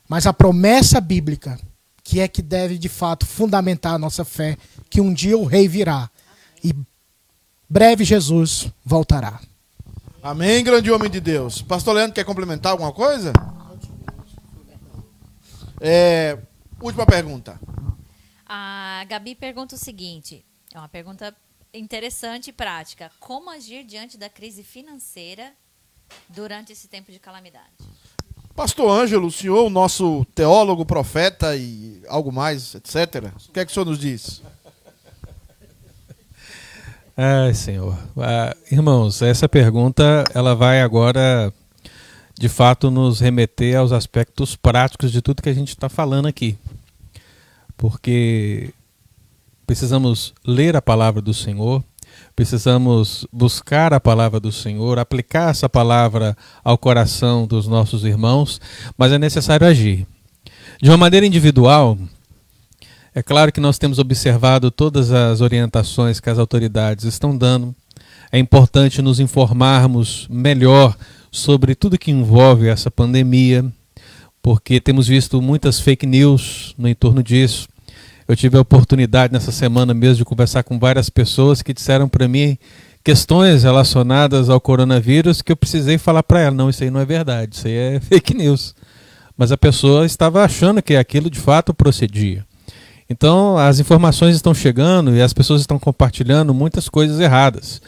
[SPEAKER 5] Mas a promessa bíblica, que é que deve de fato fundamentar a nossa fé, que um dia o rei virá e breve Jesus voltará.
[SPEAKER 1] Amém, grande homem de Deus. Pastor Leandro quer complementar alguma coisa? É, última pergunta.
[SPEAKER 8] A Gabi pergunta o seguinte: é uma pergunta interessante e prática. Como agir diante da crise financeira durante esse tempo de calamidade?
[SPEAKER 1] Pastor Ângelo, o senhor, o nosso teólogo, profeta e algo mais, etc. O que é que o senhor nos diz?
[SPEAKER 4] Ai, Senhor. Ah, irmãos, essa pergunta ela vai agora, de fato, nos remeter aos aspectos práticos de tudo que a gente está falando aqui. Porque precisamos ler a palavra do Senhor, precisamos buscar a palavra do Senhor, aplicar essa palavra ao coração dos nossos irmãos, mas é necessário agir. De uma maneira individual, é claro que nós temos observado todas as orientações que as autoridades estão dando. É importante nos informarmos melhor sobre tudo que envolve essa pandemia, porque temos visto muitas fake news no entorno disso. Eu tive a oportunidade nessa semana mesmo de conversar com várias pessoas que disseram para mim questões relacionadas ao coronavírus que eu precisei falar para ela, não, isso aí não é verdade, isso aí é fake news. Mas a pessoa estava achando que aquilo de fato procedia. Então, as informações estão chegando e as pessoas estão compartilhando muitas coisas erradas.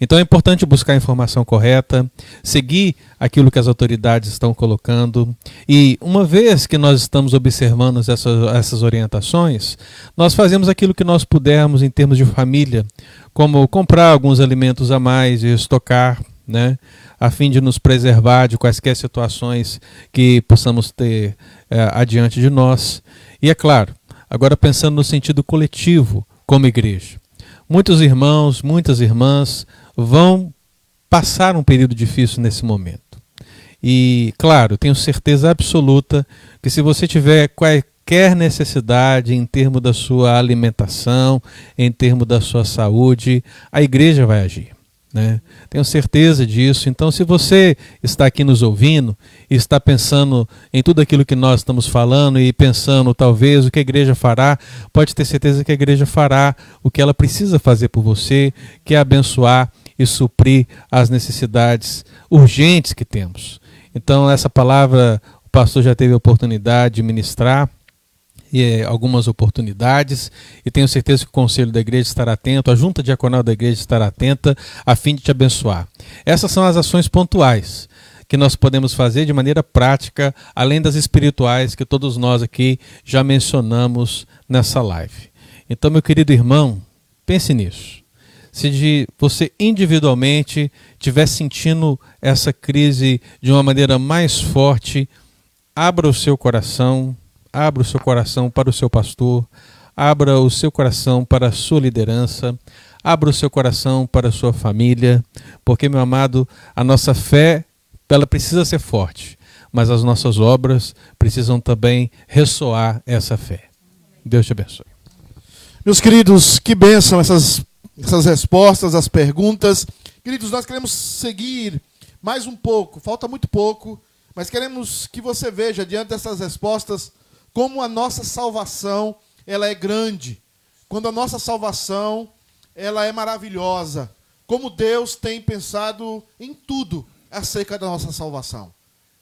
[SPEAKER 4] Então é importante buscar a informação correta, seguir aquilo que as autoridades estão colocando. E uma vez que nós estamos observando essas, essas orientações, nós fazemos aquilo que nós pudermos em termos de família, como comprar alguns alimentos a mais e estocar, né? a fim de nos preservar de quaisquer situações que possamos ter é, adiante de nós. E é claro, Agora, pensando no sentido coletivo, como igreja. Muitos irmãos, muitas irmãs vão passar um período difícil nesse momento. E, claro, tenho certeza absoluta que se você tiver qualquer necessidade em termos da sua alimentação, em termos da sua saúde, a igreja vai agir. Né? Tenho certeza disso. Então, se você está aqui nos ouvindo está pensando em tudo aquilo que nós estamos falando e pensando talvez o que a igreja fará, pode ter certeza que a igreja fará o que ela precisa fazer por você, que é abençoar e suprir as necessidades urgentes que temos. Então, essa palavra o pastor já teve a oportunidade de ministrar e eh, algumas oportunidades e tenho certeza que o conselho da igreja estará atento, a junta diaconal da igreja estará atenta a fim de te abençoar. Essas são as ações pontuais que nós podemos fazer de maneira prática, além das espirituais que todos nós aqui já mencionamos nessa live. Então, meu querido irmão, pense nisso se você individualmente estiver sentindo essa crise de uma maneira mais forte, abra o seu coração, abra o seu coração para o seu pastor, abra o seu coração para a sua liderança, abra o seu coração para a sua família, porque, meu amado, a nossa fé ela precisa ser forte, mas as nossas obras precisam também ressoar essa fé. Deus te abençoe.
[SPEAKER 1] Meus queridos, que bênção essas essas respostas, as perguntas. Queridos, nós queremos seguir mais um pouco, falta muito pouco, mas queremos que você veja diante dessas respostas como a nossa salvação, ela é grande. Quando a nossa salvação, ela é maravilhosa. Como Deus tem pensado em tudo acerca da nossa salvação.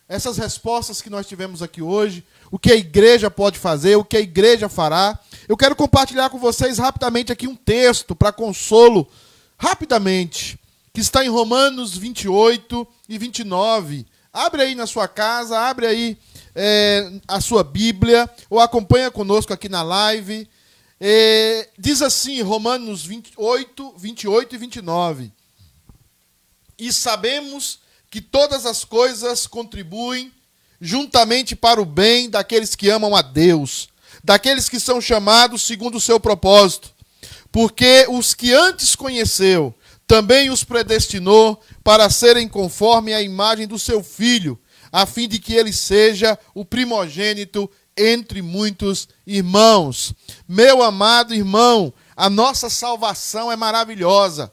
[SPEAKER 1] Essas respostas que nós tivemos aqui hoje, o que a igreja pode fazer, o que a igreja fará. Eu quero compartilhar com vocês rapidamente aqui um texto para consolo, rapidamente, que está em Romanos 28 e 29. Abre aí na sua casa, abre aí é, a sua Bíblia, ou acompanha conosco aqui na live. É, diz assim, Romanos 28, 28 e 29. E sabemos que todas as coisas contribuem juntamente para o bem daqueles que amam a Deus, daqueles que são chamados segundo o seu propósito. Porque os que antes conheceu, também os predestinou para serem conforme a imagem do seu filho, a fim de que ele seja o primogênito entre muitos irmãos. Meu amado irmão, a nossa salvação é maravilhosa.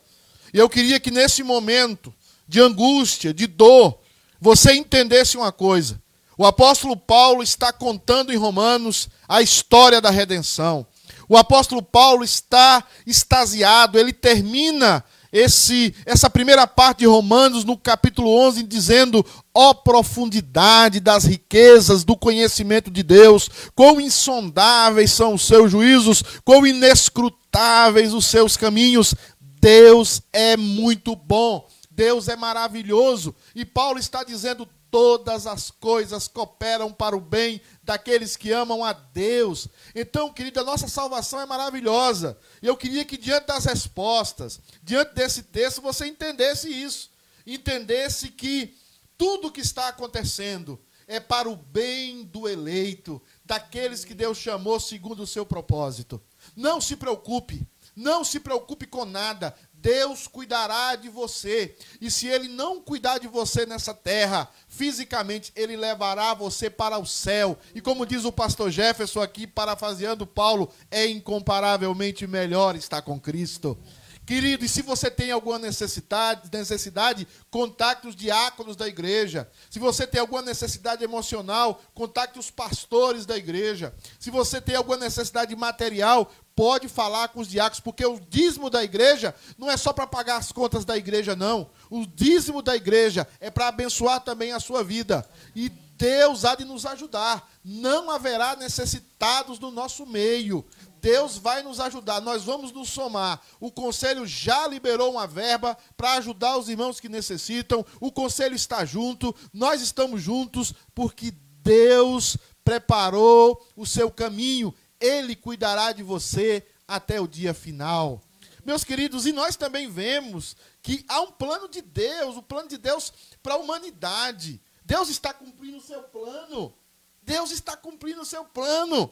[SPEAKER 1] E eu queria que nesse momento de angústia, de dor, você entendesse uma coisa. O apóstolo Paulo está contando em Romanos a história da redenção. O apóstolo Paulo está extasiado, ele termina esse, essa primeira parte de Romanos no capítulo 11 dizendo: ó profundidade das riquezas do conhecimento de Deus, quão insondáveis são os seus juízos, quão inescrutáveis os seus caminhos. Deus é muito bom. Deus é maravilhoso. E Paulo está dizendo: todas as coisas cooperam para o bem daqueles que amam a Deus. Então, querido, a nossa salvação é maravilhosa. E eu queria que, diante das respostas, diante desse texto, você entendesse isso. Entendesse que tudo o que está acontecendo é para o bem do eleito, daqueles que Deus chamou segundo o seu propósito. Não se preocupe, não se preocupe com nada. Deus cuidará de você. E se Ele não cuidar de você nessa terra, fisicamente, Ele levará você para o céu. E como diz o pastor Jefferson aqui, parafraseando Paulo, é incomparavelmente melhor estar com Cristo. Querido, e se você tem alguma necessidade, necessidade, contacte os diáconos da igreja. Se você tem alguma necessidade emocional, contacte os pastores da igreja. Se você tem alguma necessidade material, pode falar com os diáconos, porque o dízimo da igreja não é só para pagar as contas da igreja, não. O dízimo da igreja é para abençoar também a sua vida. E Deus há de nos ajudar. Não haverá necessitados no nosso meio. Deus vai nos ajudar, nós vamos nos somar. O conselho já liberou uma verba para ajudar os irmãos que necessitam. O conselho está junto, nós estamos juntos, porque Deus preparou o seu caminho. Ele cuidará de você até o dia final. Meus queridos, e nós também vemos que há um plano de Deus, o um plano de Deus para a humanidade. Deus está cumprindo o seu plano. Deus está cumprindo o seu plano.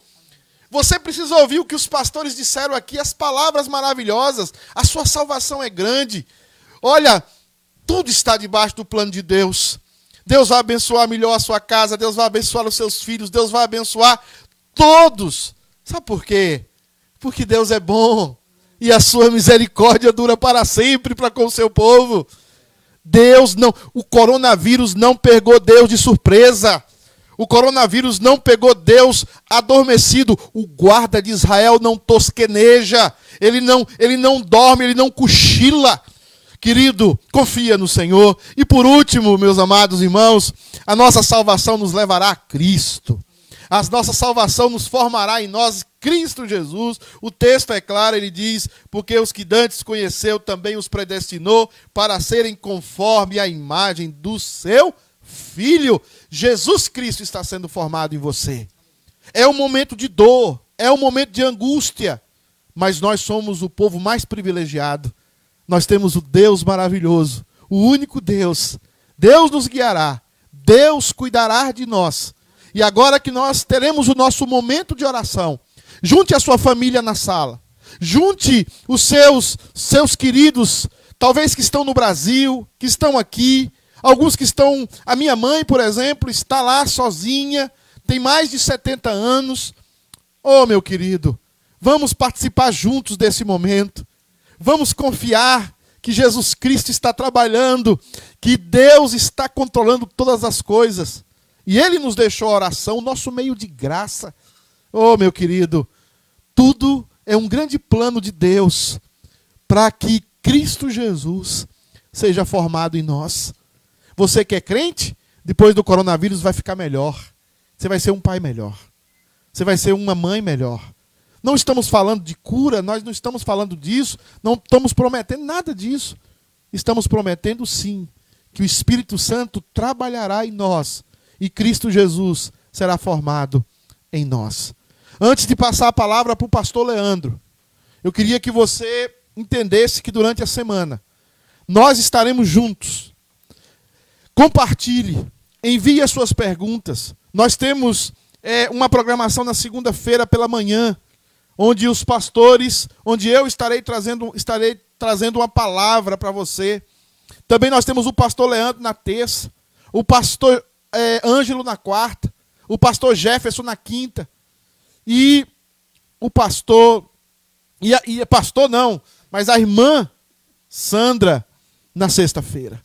[SPEAKER 1] Você precisa ouvir o que os pastores disseram aqui, as palavras maravilhosas. A sua salvação é grande. Olha, tudo está debaixo do plano de Deus. Deus vai abençoar melhor a sua casa, Deus vai abençoar os seus filhos, Deus vai abençoar todos. Sabe por quê? Porque Deus é bom e a sua misericórdia dura para sempre para com o seu povo. Deus não, o coronavírus não pegou Deus de surpresa. O coronavírus não pegou Deus adormecido. O guarda de Israel não tosqueneja. Ele não, ele não dorme, ele não cochila. Querido, confia no Senhor. E por último, meus amados irmãos, a nossa salvação nos levará a Cristo. A nossa salvação nos formará em nós Cristo Jesus. O texto é claro, ele diz: Porque os que dantes conheceu também os predestinou para serem conforme a imagem do seu Filho. Jesus Cristo está sendo formado em você. É um momento de dor, é um momento de angústia, mas nós somos o povo mais privilegiado nós temos o Deus maravilhoso, o único Deus. Deus nos guiará, Deus cuidará de nós. E agora que nós teremos o nosso momento de oração, junte a sua família na sala, junte os seus seus queridos, talvez que estão no Brasil, que estão aqui, alguns que estão, a minha mãe, por exemplo, está lá sozinha, tem mais de 70 anos. Oh, meu querido, vamos participar juntos desse momento. Vamos confiar que Jesus Cristo está trabalhando, que Deus está controlando todas as coisas. E Ele nos deixou a oração, nosso meio de graça. Oh, meu querido, tudo é um grande plano de Deus para que Cristo Jesus seja formado em nós. Você que é crente, depois do coronavírus vai ficar melhor. Você vai ser um pai melhor. Você vai ser uma mãe melhor. Não estamos falando de cura, nós não estamos falando disso, não estamos prometendo nada disso. Estamos prometendo sim que o Espírito Santo trabalhará em nós e Cristo Jesus será formado em nós. Antes de passar a palavra para o pastor Leandro, eu queria que você entendesse que durante a semana nós estaremos juntos. Compartilhe, envie as suas perguntas. Nós temos é, uma programação na segunda-feira pela manhã onde os pastores, onde eu estarei trazendo, estarei trazendo uma palavra para você. Também nós temos o pastor Leandro na terça, o pastor é, Ângelo na quarta, o pastor Jefferson na quinta, e o pastor, e, a, e pastor não, mas a irmã Sandra na sexta-feira.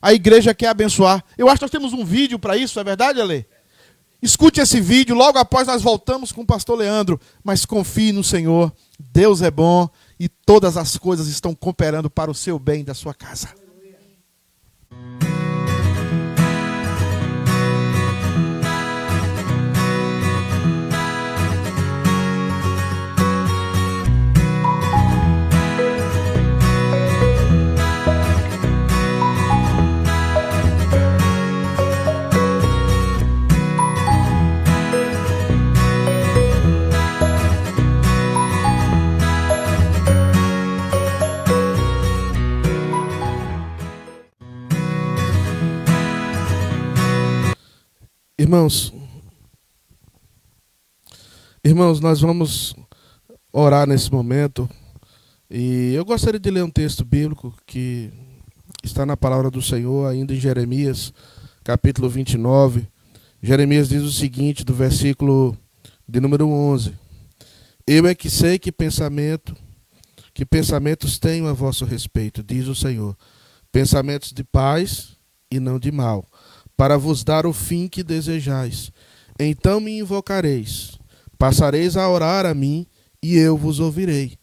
[SPEAKER 1] A igreja quer abençoar. Eu acho que nós temos um vídeo para isso, é verdade, Ale? Escute esse vídeo, logo após nós voltamos com o pastor Leandro. Mas confie no Senhor, Deus é bom e todas as coisas estão cooperando para o seu bem da sua casa. Irmãos, irmãos, nós vamos orar nesse momento. E eu gostaria de ler um texto bíblico que está na palavra do Senhor, ainda em Jeremias, capítulo 29. Jeremias diz o seguinte, do versículo de número 11: Eu é que sei que pensamento, que pensamentos tenho a vosso respeito, diz o Senhor, pensamentos de paz e não de mal, para vos dar o fim que desejais. Então me invocareis, passareis a orar a mim, e eu vos ouvirei.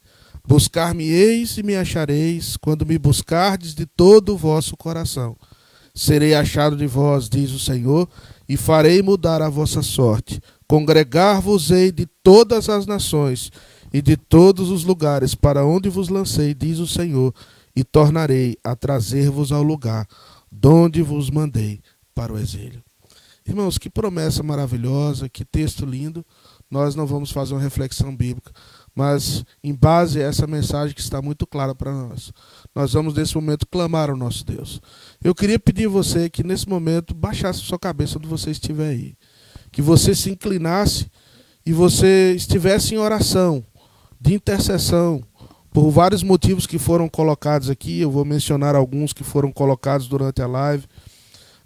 [SPEAKER 1] Buscar-me-eis e me achareis, quando me buscardes de todo o vosso coração. Serei achado de vós, diz o Senhor, e farei mudar a vossa sorte. Congregar-vos-ei de todas as nações e de todos os lugares para onde vos lancei, diz o Senhor, e tornarei a trazer-vos ao lugar donde vos mandei para o exílio. Irmãos, que promessa maravilhosa, que texto lindo. Nós não vamos fazer uma reflexão bíblica, mas em base a essa mensagem que está muito clara para nós, nós vamos nesse momento clamar ao nosso Deus. Eu queria pedir a você que nesse momento baixasse sua cabeça onde você estiver aí, que você se inclinasse
[SPEAKER 2] e você estivesse em oração, de intercessão, por vários motivos que foram colocados aqui, eu vou mencionar alguns que foram colocados durante a live.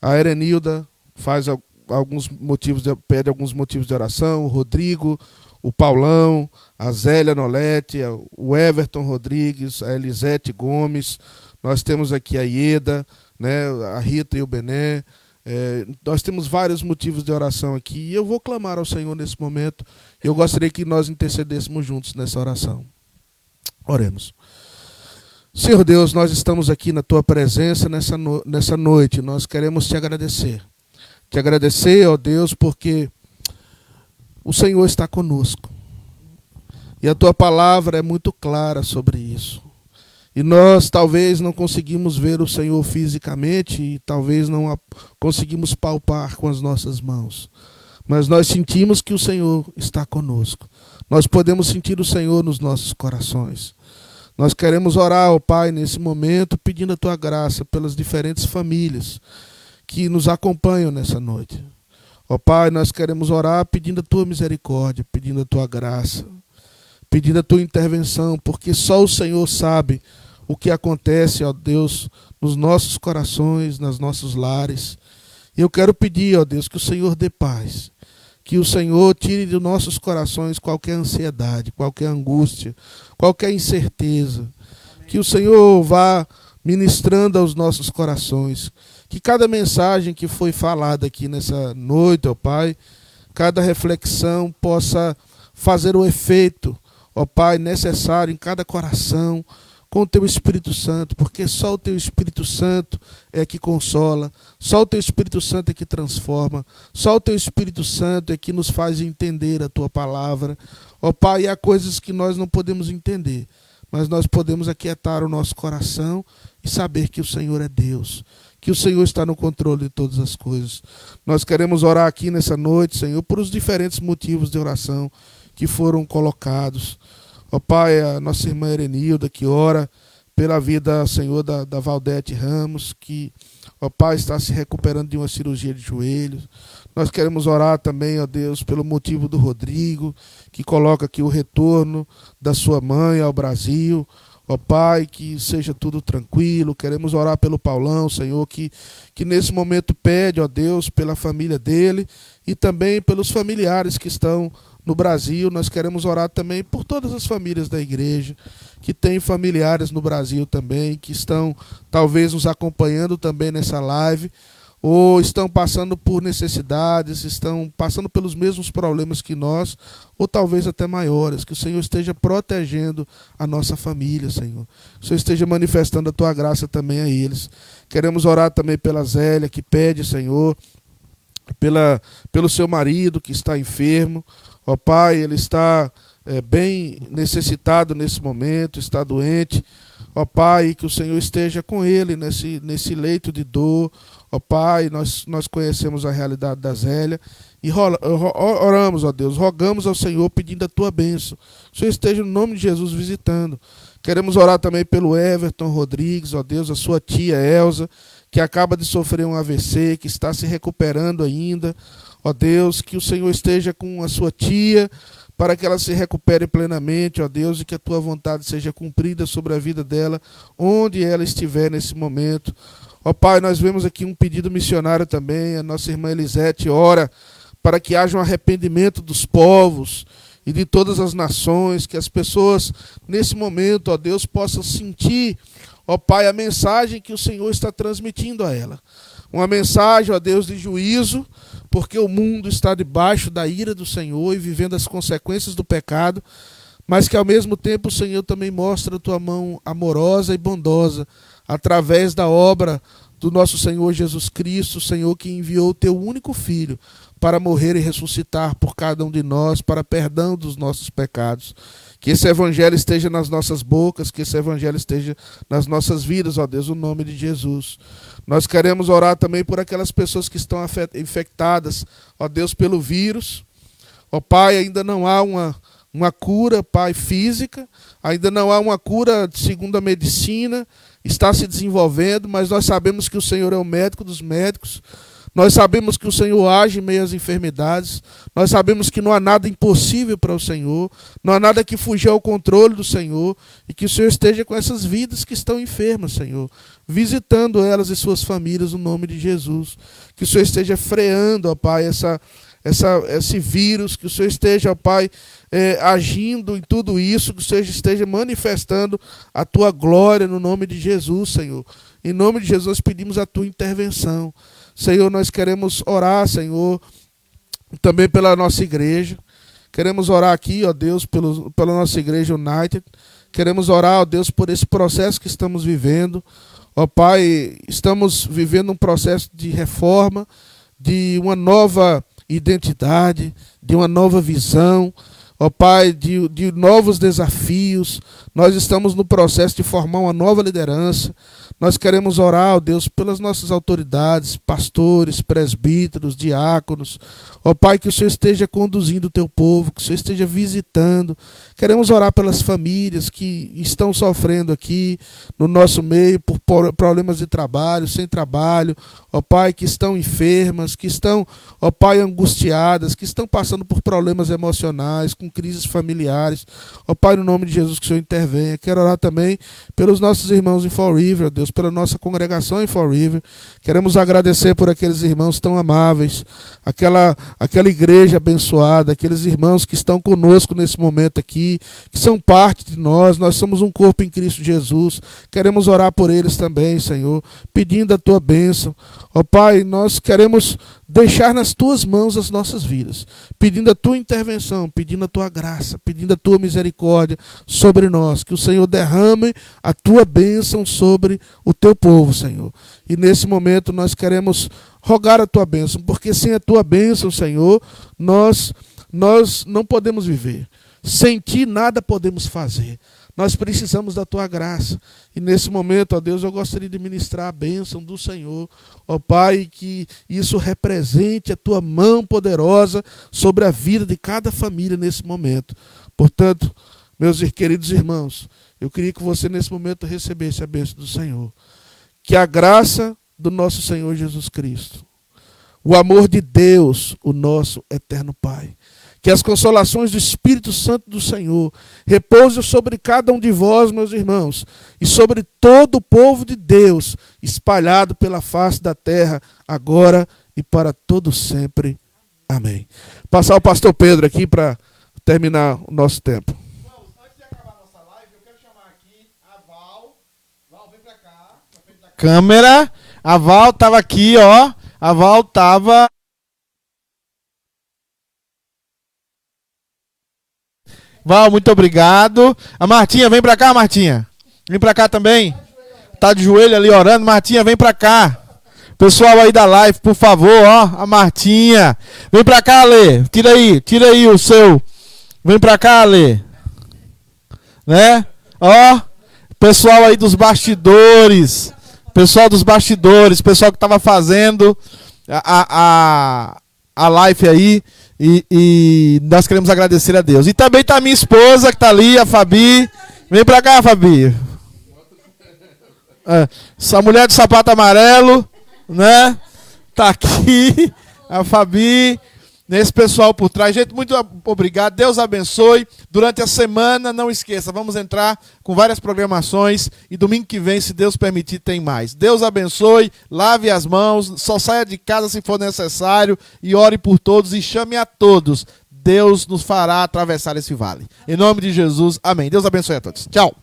[SPEAKER 2] A Erenilda faz alguns motivos, de, pede alguns motivos de oração, o Rodrigo, o Paulão, a Zélia Nolete, o Everton Rodrigues, a Elisete Gomes, nós temos aqui a Ieda, né, a Rita e o Bené. É, nós temos vários motivos de oração aqui e eu vou clamar ao Senhor nesse momento. Eu gostaria que nós intercedêssemos juntos nessa oração. Oremos. Senhor Deus, nós estamos aqui na tua presença nessa, no nessa noite. Nós queremos te agradecer. Te agradecer, ó Deus, porque o Senhor está conosco. E a tua palavra é muito clara sobre isso. E nós talvez não conseguimos ver o Senhor fisicamente e talvez não conseguimos palpar com as nossas mãos. Mas nós sentimos que o Senhor está conosco. Nós podemos sentir o Senhor nos nossos corações. Nós queremos orar ao Pai nesse momento, pedindo a tua graça pelas diferentes famílias que nos acompanham nessa noite. Ó Pai, nós queremos orar pedindo a tua misericórdia, pedindo a tua graça, pedindo a tua intervenção, porque só o Senhor sabe o que acontece, ó Deus, nos nossos corações, nos nossos lares. E eu quero pedir, ó Deus, que o Senhor dê paz, que o Senhor tire de nossos corações qualquer ansiedade, qualquer angústia, qualquer incerteza. Que o Senhor vá ministrando aos nossos corações. Que cada mensagem que foi falada aqui nessa noite, ó Pai, cada reflexão possa fazer o efeito, ó Pai, necessário em cada coração com o teu Espírito Santo, porque só o teu Espírito Santo é que consola, só o teu Espírito Santo é que transforma, só o teu Espírito Santo é que nos faz entender a tua palavra. Ó oh, Pai, há coisas que nós não podemos entender, mas nós podemos aquietar o nosso coração e saber que o Senhor é Deus, que o Senhor está no controle de todas as coisas. Nós queremos orar aqui nessa noite, Senhor, por os diferentes motivos de oração que foram colocados. Ó Pai, a nossa irmã Erenilda, que ora pela vida, Senhor, da, da Valdete Ramos, que, ó Pai, está se recuperando de uma cirurgia de joelhos. Nós queremos orar também, ó Deus, pelo motivo do Rodrigo, que coloca aqui o retorno da sua mãe ao Brasil. Ó Pai, que seja tudo tranquilo. Queremos orar pelo Paulão, Senhor, que, que nesse momento pede, ó Deus, pela família dele e também pelos familiares que estão no Brasil. Nós queremos orar também por todas as famílias da igreja, que têm familiares no Brasil também, que estão talvez nos acompanhando também nessa live, ou estão passando por necessidades, estão passando pelos mesmos problemas que nós, ou talvez até maiores. Que o Senhor esteja protegendo a nossa família, Senhor. Que o Senhor esteja manifestando a tua graça também a eles. Queremos orar também pela Zélia, que pede, Senhor, pela, pelo seu marido que está enfermo. Ó Pai, ele está é, bem necessitado nesse momento, está doente. Ó Pai, que o Senhor esteja com ele nesse, nesse leito de dor. Ó Pai, nós, nós conhecemos a realidade da Zélia e oramos, ó Deus, rogamos ao Senhor pedindo a tua bênção. Que o Senhor esteja no nome de Jesus visitando. Queremos orar também pelo Everton Rodrigues, ó Deus, a sua tia Elza, que acaba de sofrer um AVC, que está se recuperando ainda. Ó Deus, que o Senhor esteja com a sua tia, para que ela se recupere plenamente, ó Deus, e que a tua vontade seja cumprida sobre a vida dela, onde ela estiver nesse momento. Ó Pai, nós vemos aqui um pedido missionário também, a nossa irmã Elisete ora para que haja um arrependimento dos povos e de todas as nações, que as pessoas nesse momento, ó Deus, possam sentir, ó Pai, a mensagem que o Senhor está transmitindo a ela. Uma mensagem, ó Deus, de juízo, porque o mundo está debaixo da ira do Senhor e vivendo as consequências do pecado, mas que ao mesmo tempo o Senhor também mostra a tua mão amorosa e bondosa através da obra do nosso Senhor Jesus Cristo, Senhor que enviou o teu único filho para morrer e ressuscitar por cada um de nós, para perdão dos nossos pecados. Que esse evangelho esteja nas nossas bocas, que esse evangelho esteja nas nossas vidas, ó Deus, no nome de Jesus. Nós queremos orar também por aquelas pessoas que estão infectadas, ó Deus, pelo vírus. Ó Pai, ainda não há uma, uma cura, Pai, física, ainda não há uma cura segundo a medicina, está se desenvolvendo, mas nós sabemos que o Senhor é o médico dos médicos. Nós sabemos que o Senhor age em meio às enfermidades. Nós sabemos que não há nada impossível para o Senhor. Não há nada que fugir ao controle do Senhor. E que o Senhor esteja com essas vidas que estão enfermas, Senhor. Visitando elas e suas famílias no nome de Jesus. Que o Senhor esteja freando, ó Pai, essa, essa, esse vírus. Que o Senhor esteja, ó Pai, é, agindo em tudo isso. Que o Senhor esteja manifestando a tua glória no nome de Jesus, Senhor. Em nome de Jesus, pedimos a tua intervenção. Senhor, nós queremos orar, Senhor, também pela nossa igreja. Queremos orar aqui, ó Deus, pelo, pela nossa igreja United. Queremos orar, ó Deus, por esse processo que estamos vivendo. Ó Pai, estamos vivendo um processo de reforma, de uma nova identidade, de uma nova visão ó Pai, de, de novos desafios. Nós estamos no processo de formar uma nova liderança. Nós queremos orar, ó Deus, pelas nossas autoridades, pastores, presbíteros, diáconos. Ó Pai, que o Senhor esteja conduzindo o teu povo, que o Senhor esteja visitando. Queremos orar pelas famílias que estão sofrendo aqui no nosso meio por problemas de trabalho, sem trabalho. Ó Pai, que estão enfermas, que estão, ó Pai, angustiadas, que estão passando por problemas emocionais, com crises familiares. Ó Pai, no nome de Jesus, que o Senhor intervenha. Quero orar também pelos nossos irmãos em Fall River, Deus, pela nossa congregação em Fall River. Queremos agradecer por aqueles irmãos tão amáveis, aquela, aquela igreja abençoada, aqueles irmãos que estão conosco nesse momento aqui, que são parte de nós. Nós somos um corpo em Cristo Jesus. Queremos orar por eles também, Senhor, pedindo a tua bênção. Ó Pai, nós queremos deixar nas tuas mãos as nossas vidas, pedindo a tua intervenção, pedindo a tua graça, pedindo a tua misericórdia sobre nós, que o Senhor derrame a tua bênção sobre o teu povo, Senhor. E nesse momento nós queremos rogar a tua bênção, porque sem a tua bênção, Senhor, nós nós não podemos viver. Sem ti nada podemos fazer. Nós precisamos da tua graça. E nesse momento, ó Deus, eu gostaria de ministrar a bênção do Senhor. Ó Pai, que isso represente a tua mão poderosa sobre a vida de cada família nesse momento. Portanto, meus queridos irmãos, eu queria que você nesse momento recebesse a bênção do Senhor. Que a graça do nosso Senhor Jesus Cristo, o amor de Deus, o nosso eterno Pai que as consolações do Espírito Santo do Senhor repousem sobre cada um de vós, meus irmãos, e sobre todo o povo de Deus, espalhado pela face da terra, agora e para todo sempre. Amém. Passar o pastor Pedro aqui para terminar o nosso tempo.
[SPEAKER 1] Câmera, a Val estava aqui, ó. A Val estava Val, muito obrigado. A Martinha, vem pra cá, Martinha. Vem pra cá também. Tá de joelho ali orando. Martinha, vem pra cá. Pessoal aí da live, por favor, ó. A Martinha. Vem pra cá, Ale. Tira aí, tira aí o seu. Vem pra cá, Ale. Né? Ó. Pessoal aí dos bastidores. Pessoal dos bastidores. Pessoal que tava fazendo a, a, a live aí. E, e, nós queremos agradecer a Deus. E também está minha esposa que está ali, a Fabi. Vem para cá, Fabi. É, essa mulher de sapato amarelo, né? Tá aqui, a Fabi nesse pessoal por trás. Gente, muito obrigado. Deus abençoe. Durante a semana, não esqueça, vamos entrar com várias programações e domingo que vem, se Deus permitir, tem mais. Deus abençoe. Lave as mãos, só saia de casa se for necessário e ore por todos e chame a todos. Deus nos fará atravessar esse vale. Em nome de Jesus, amém. Deus abençoe a todos. Tchau.